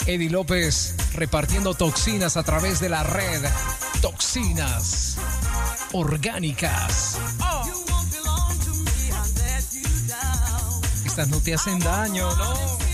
[SPEAKER 6] Eddie López repartiendo toxinas a través de la red. Toxinas orgánicas. Estas no te hacen daño, no.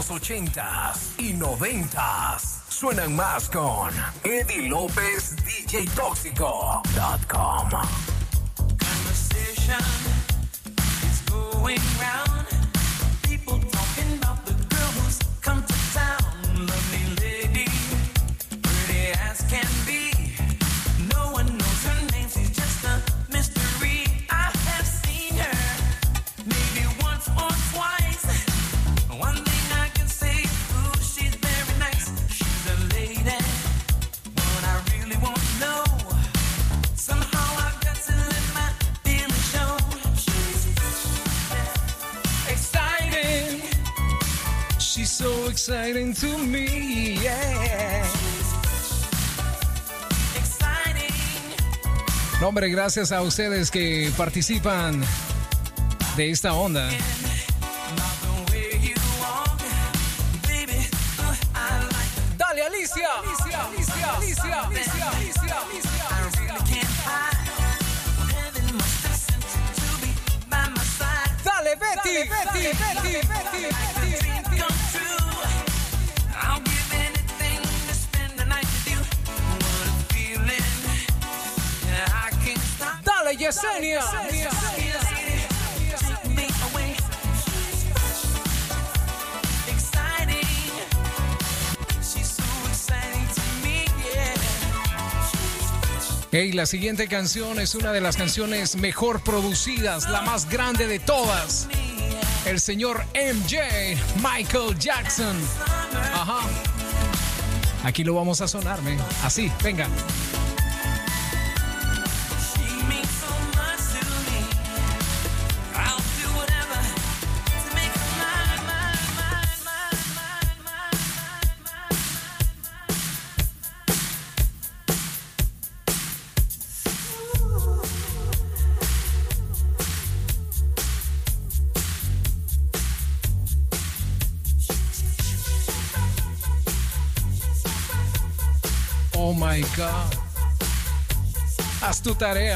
[SPEAKER 2] los ochentas y noventas. Suenan más con Eddie López DJ
[SPEAKER 6] gracias a ustedes que participan de esta onda.
[SPEAKER 3] la siguiente canción es una de las canciones mejor producidas, la más grande de todas. El señor MJ, Michael Jackson. Ajá. Aquí lo vamos a sonarme. Así, venga.
[SPEAKER 6] That is.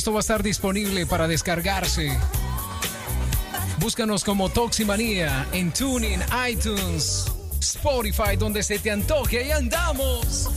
[SPEAKER 3] Esto va a estar disponible para descargarse. Búscanos como Toximanía en TuneIn, iTunes, Spotify, donde se te antoje. y andamos.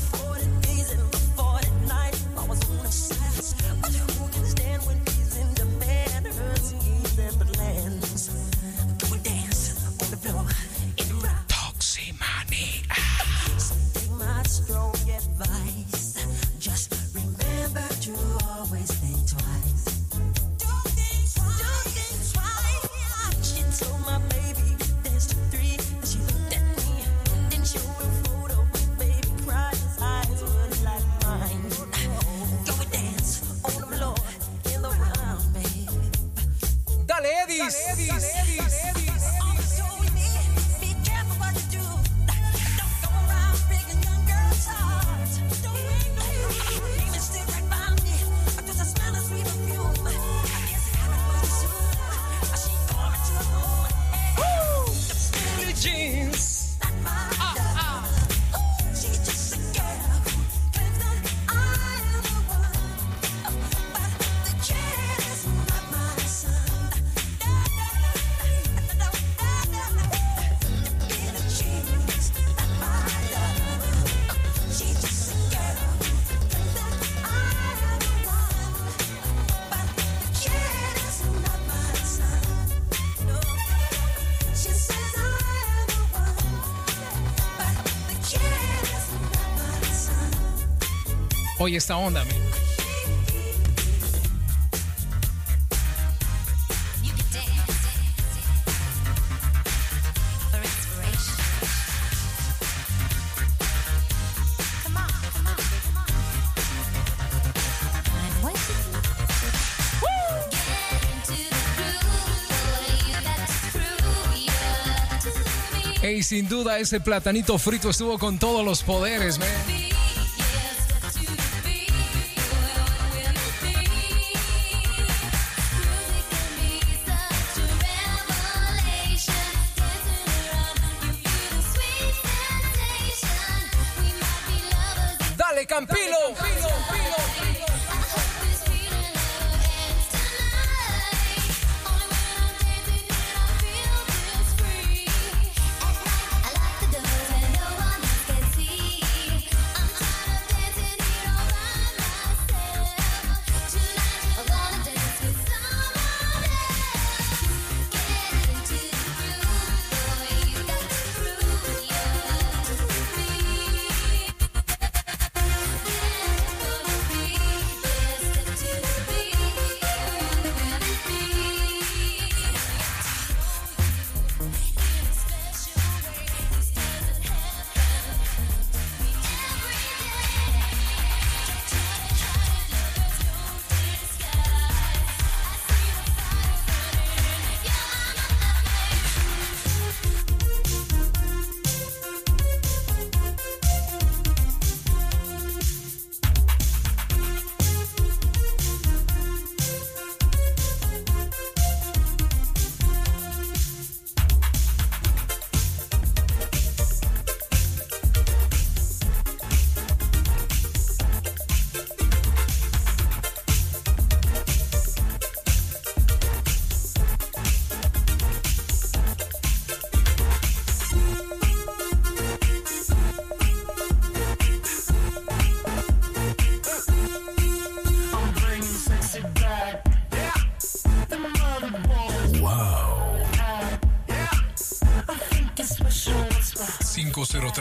[SPEAKER 3] hoy esta onda,
[SPEAKER 1] amigo.
[SPEAKER 3] Y sin duda ese platanito frito estuvo con todos los poderes, man.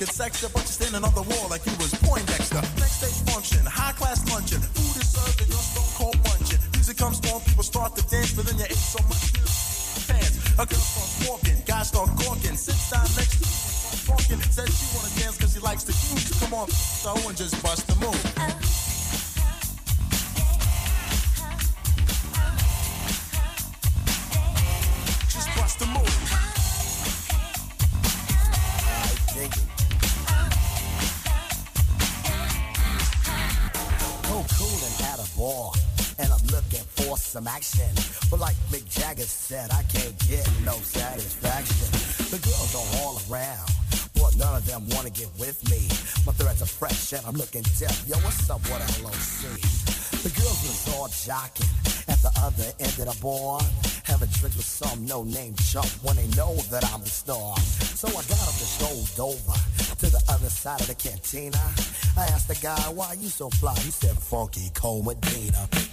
[SPEAKER 10] Cause sex
[SPEAKER 11] Tina. I asked the guy, why you so fly? He said, Funky
[SPEAKER 6] Comadina.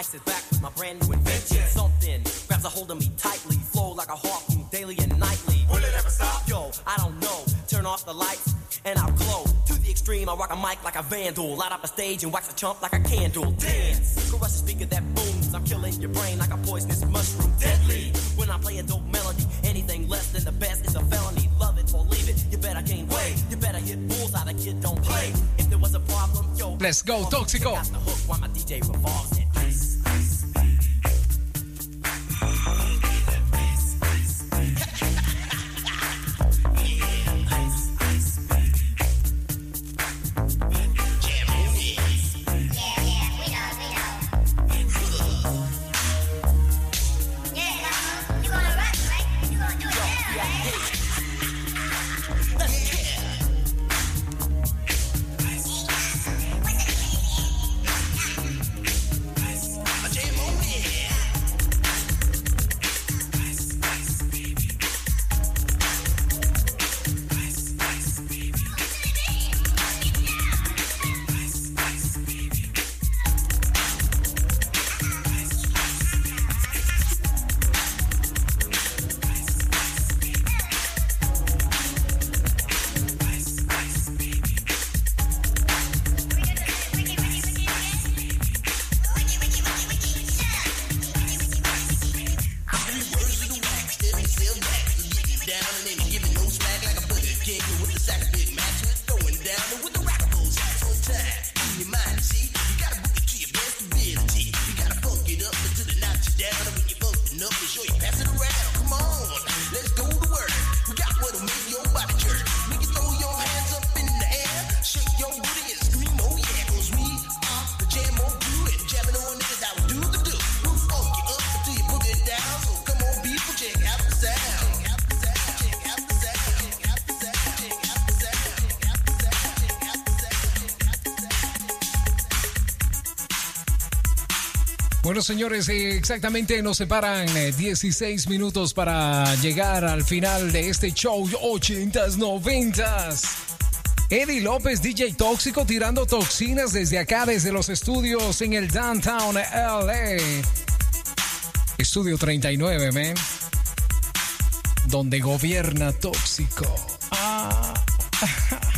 [SPEAKER 6] ice is back with my brand new invention. Something grabs a hold of me tightly, flow like a harpoon daily and nightly. Will it ever stop? Yo, I don't know. Turn off the lights and I'll glow. To the extreme, I rock a mic like a vandal. Light up a stage and wax a chump like a candle. Dance, the speaker that booms. I'm killing your brain like a poisonous mushroom. Deadly, when I play a dope melody, anything less than the best is a felony. Love it or leave it, you better gain weight. You better hit kid don't play. If there was a problem, yo.
[SPEAKER 12] Let's go,
[SPEAKER 6] Toxico.
[SPEAKER 3] Bueno, señores, eh, exactamente nos separan eh, 16 minutos para llegar al final de este show 80s, 90s. Eddie López, DJ Tóxico, tirando toxinas desde acá, desde los estudios en el Downtown LA. Estudio 39, man. Donde gobierna Tóxico. Ah. <laughs>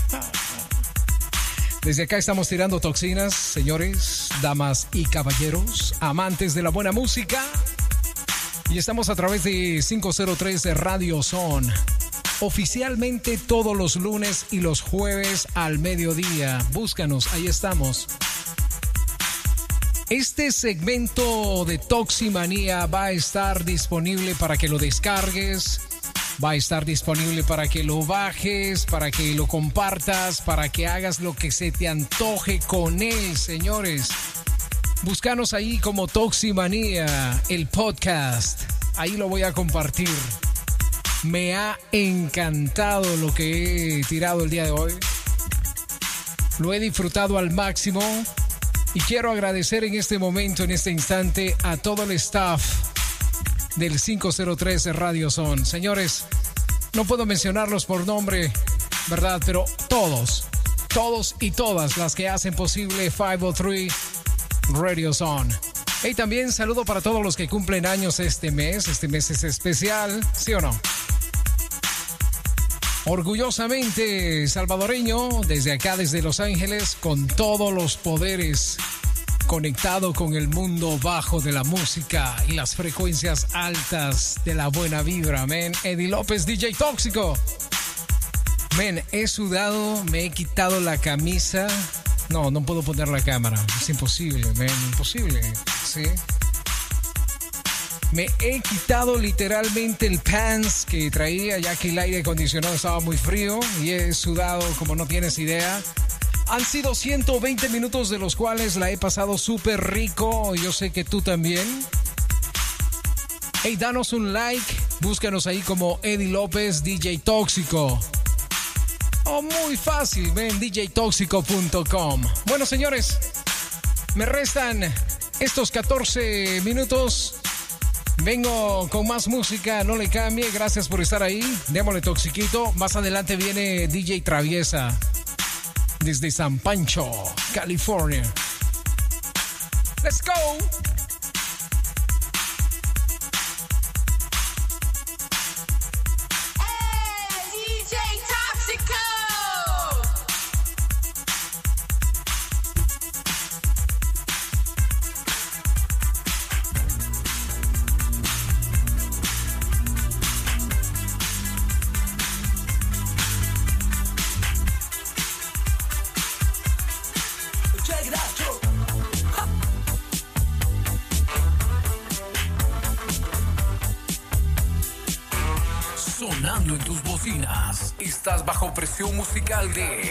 [SPEAKER 3] Desde acá estamos tirando toxinas, señores, damas y caballeros, amantes de la buena música. Y estamos a través de 503 de Radio Son. Oficialmente todos los lunes y los jueves al mediodía. Búscanos, ahí estamos. Este segmento de Toximanía va a estar disponible para que lo descargues. Va a estar disponible para que lo bajes, para que lo compartas, para que hagas lo que se te antoje con él, señores. Búscanos ahí como Toximanía, el podcast. Ahí lo voy a compartir. Me ha encantado lo que he tirado el día de hoy. Lo he disfrutado al máximo. Y quiero agradecer en este momento, en este instante, a todo el staff del 503 de Radio Son. Señores, no puedo mencionarlos por nombre, ¿verdad? Pero todos, todos y todas las que hacen posible 503 Radio Son. Y también saludo para todos los que cumplen años este mes. Este mes es especial, ¿sí o no? Orgullosamente salvadoreño, desde acá, desde Los Ángeles, con todos los poderes, conectado con el mundo bajo de la música y las frecuencias altas de la buena vibra, men. Eddie López, DJ Tóxico. Men, he sudado, me he quitado la camisa. No, no puedo poner la cámara. Es imposible, men, imposible. Sí. Me he quitado literalmente el pants que traía ya que el aire acondicionado estaba muy frío y he sudado como no tienes idea. Han sido 120 minutos de los cuales la he pasado súper rico. Yo sé que tú también. Hey, danos un like. Búscanos ahí como Eddie López, DJ Tóxico. Muy fácil, ven djtóxico.com. Bueno, señores, me restan estos 14 minutos. Vengo con más música, no le cambie. Gracias por estar ahí. Démosle toxiquito. Más adelante viene DJ Traviesa desde San Pancho, California. Let's go.
[SPEAKER 13] Presión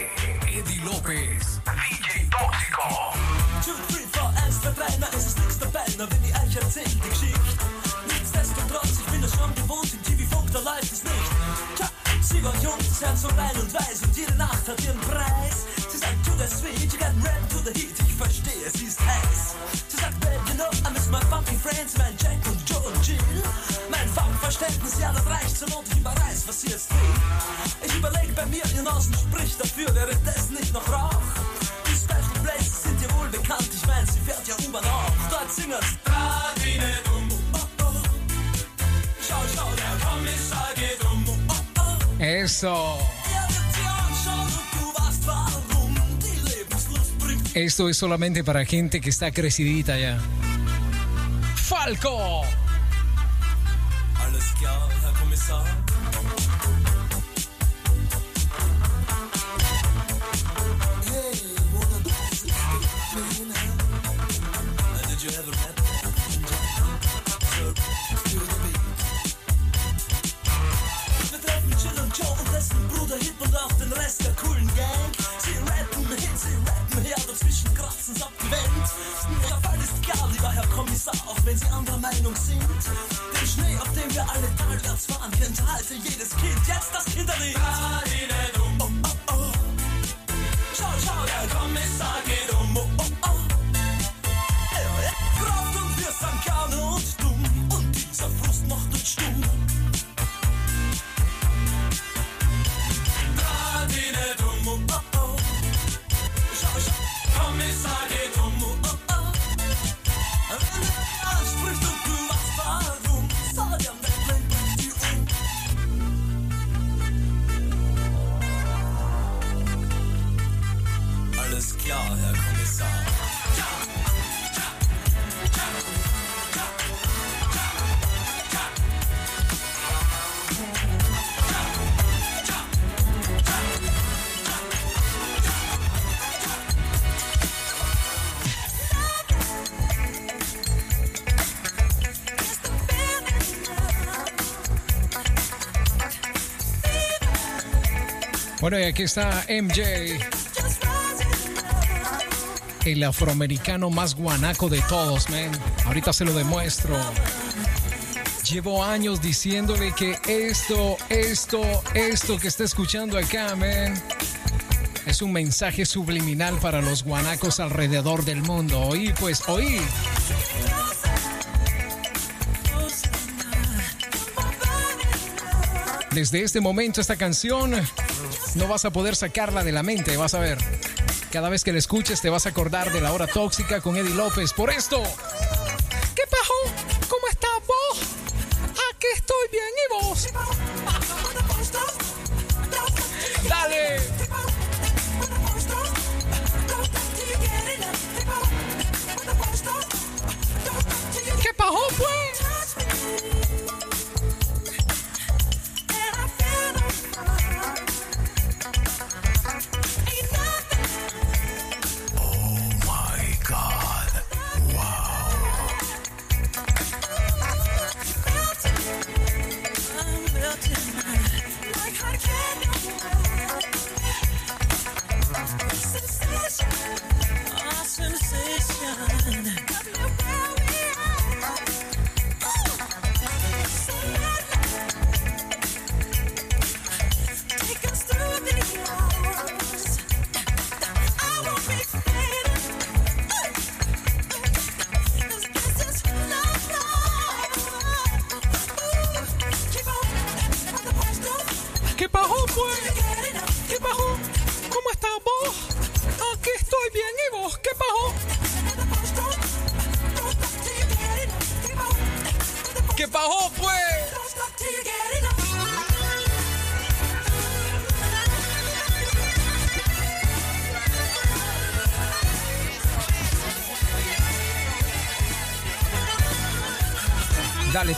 [SPEAKER 3] Esto es solamente para gente que está crecidita ya. Falco.
[SPEAKER 1] Y aquí está MJ. El afroamericano más guanaco de todos, man. Ahorita se lo demuestro. Llevo años diciéndole que esto, esto, esto que está escuchando acá, man, es un mensaje subliminal para los guanacos alrededor del mundo. Oí, pues, oí. Desde este momento esta canción no vas a poder sacarla de la mente, vas a ver. Cada vez que la escuches te vas a acordar de la hora tóxica con Eddie López. Por esto,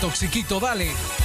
[SPEAKER 1] toxiquito, dale.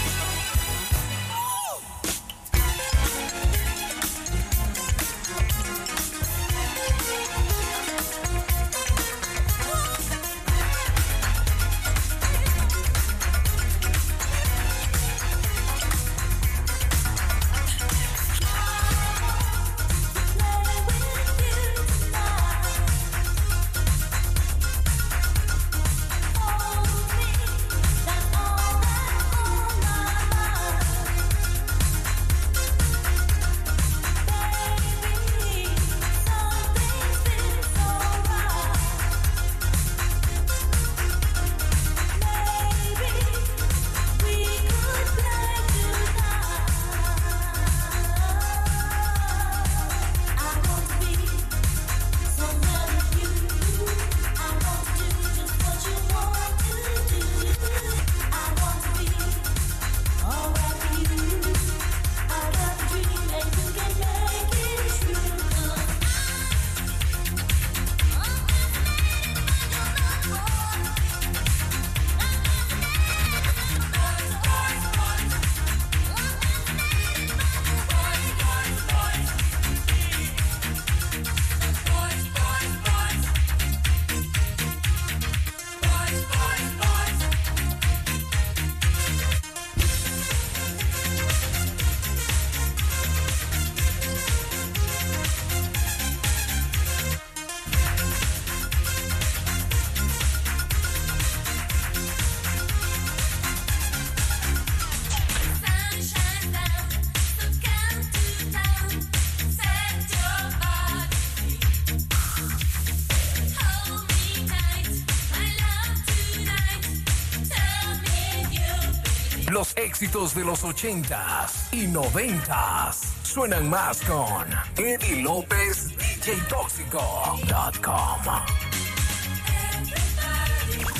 [SPEAKER 3] Éxitos de los 80s y 90s suenan más con Eddie López DJ Tóxico.com.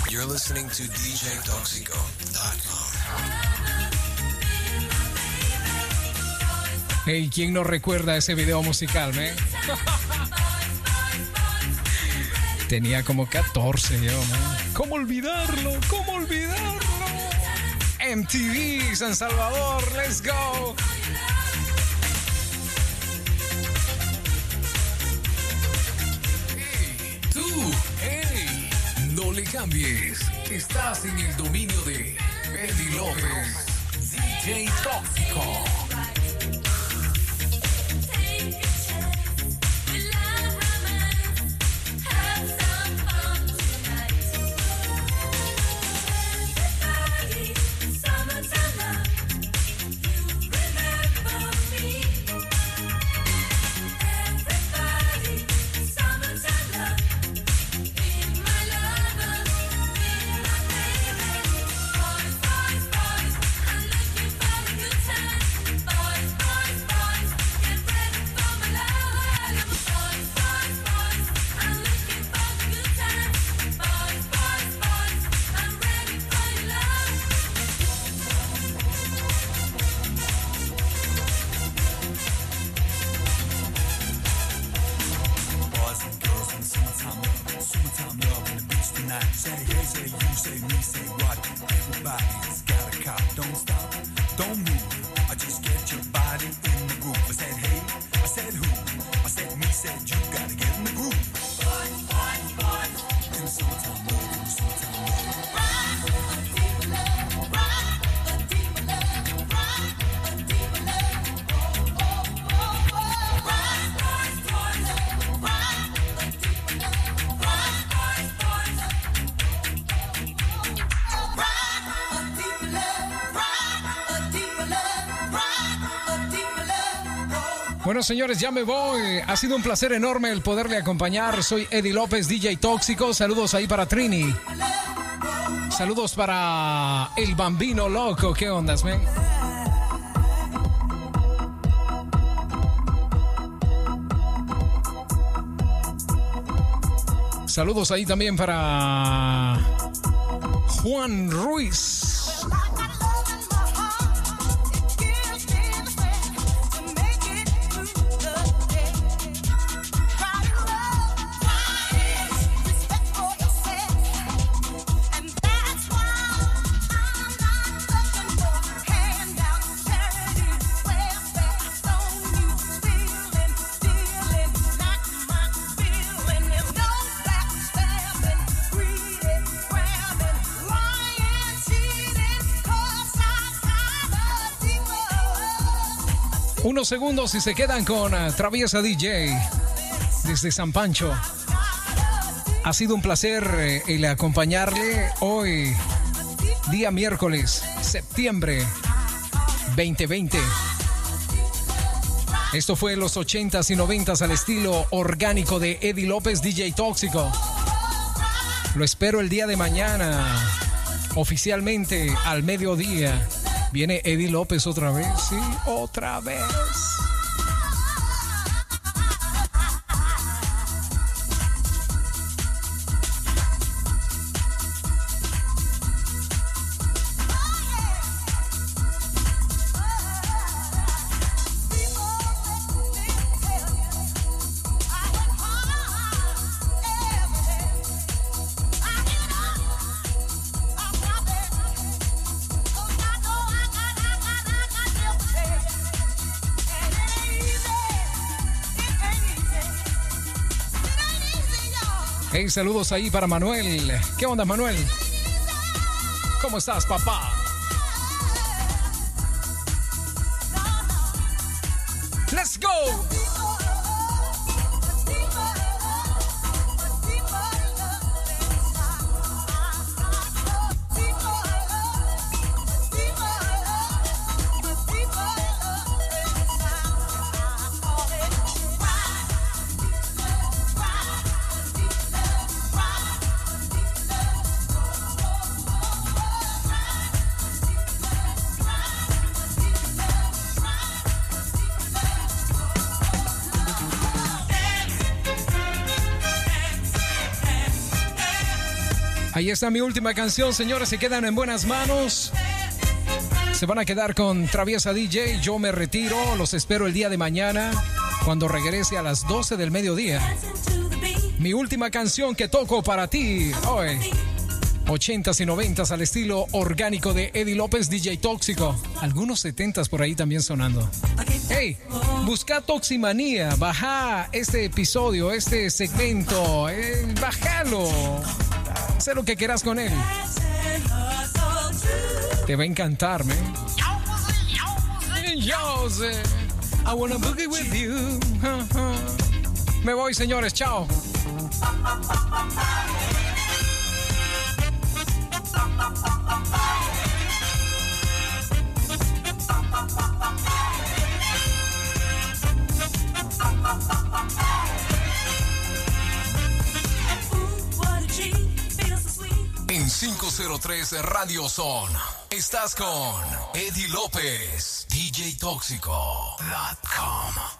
[SPEAKER 14] You're listening to DJToxico.com.
[SPEAKER 1] Hey, ¿quién no recuerda ese video musical, man? Tenía como 14 yo, man. ¿Cómo olvidarlo? ¿Cómo olvidarlo? MTV San Salvador, let's go.
[SPEAKER 3] Tú, hey, no le cambies. Estás en el dominio de Eddie López DJ Tóxico. Señores, ya me voy. Ha sido un placer enorme el poderle acompañar. Soy Eddie López, DJ Tóxico. Saludos ahí para Trini. Saludos para el Bambino Loco. ¿Qué ondas, man? Saludos ahí también para Juan Ruiz. Segundos y se quedan con eh, Traviesa DJ desde San Pancho. Ha sido un placer eh, el acompañarle hoy, día miércoles, septiembre 2020. Esto fue los 80s y 90s al estilo orgánico de Eddie López, DJ Tóxico. Lo espero el día de mañana, oficialmente al mediodía. Viene Eddie López otra vez, sí, otra vez. Saludos ahí para Manuel. ¿Qué onda, Manuel? ¿Cómo estás, papá? Ahí está mi última canción, señores. Se quedan en buenas manos. Se van a quedar con Traviesa DJ. Yo me retiro. Los espero el día de mañana cuando regrese a las 12 del mediodía. Mi última canción que toco para ti hoy. 80s y 90s al estilo orgánico de Eddie López, DJ Tóxico. Algunos 70s por ahí también sonando. Hey, busca Toximanía, baja este episodio, este segmento, eh, bájalo. Sé lo que quieras con él. Te va a encantar, man. I wanna boogie with you. Me voy, señores. Chao.
[SPEAKER 13] 503 Radio Son, estás con Eddie López, DJ Tóxico.com.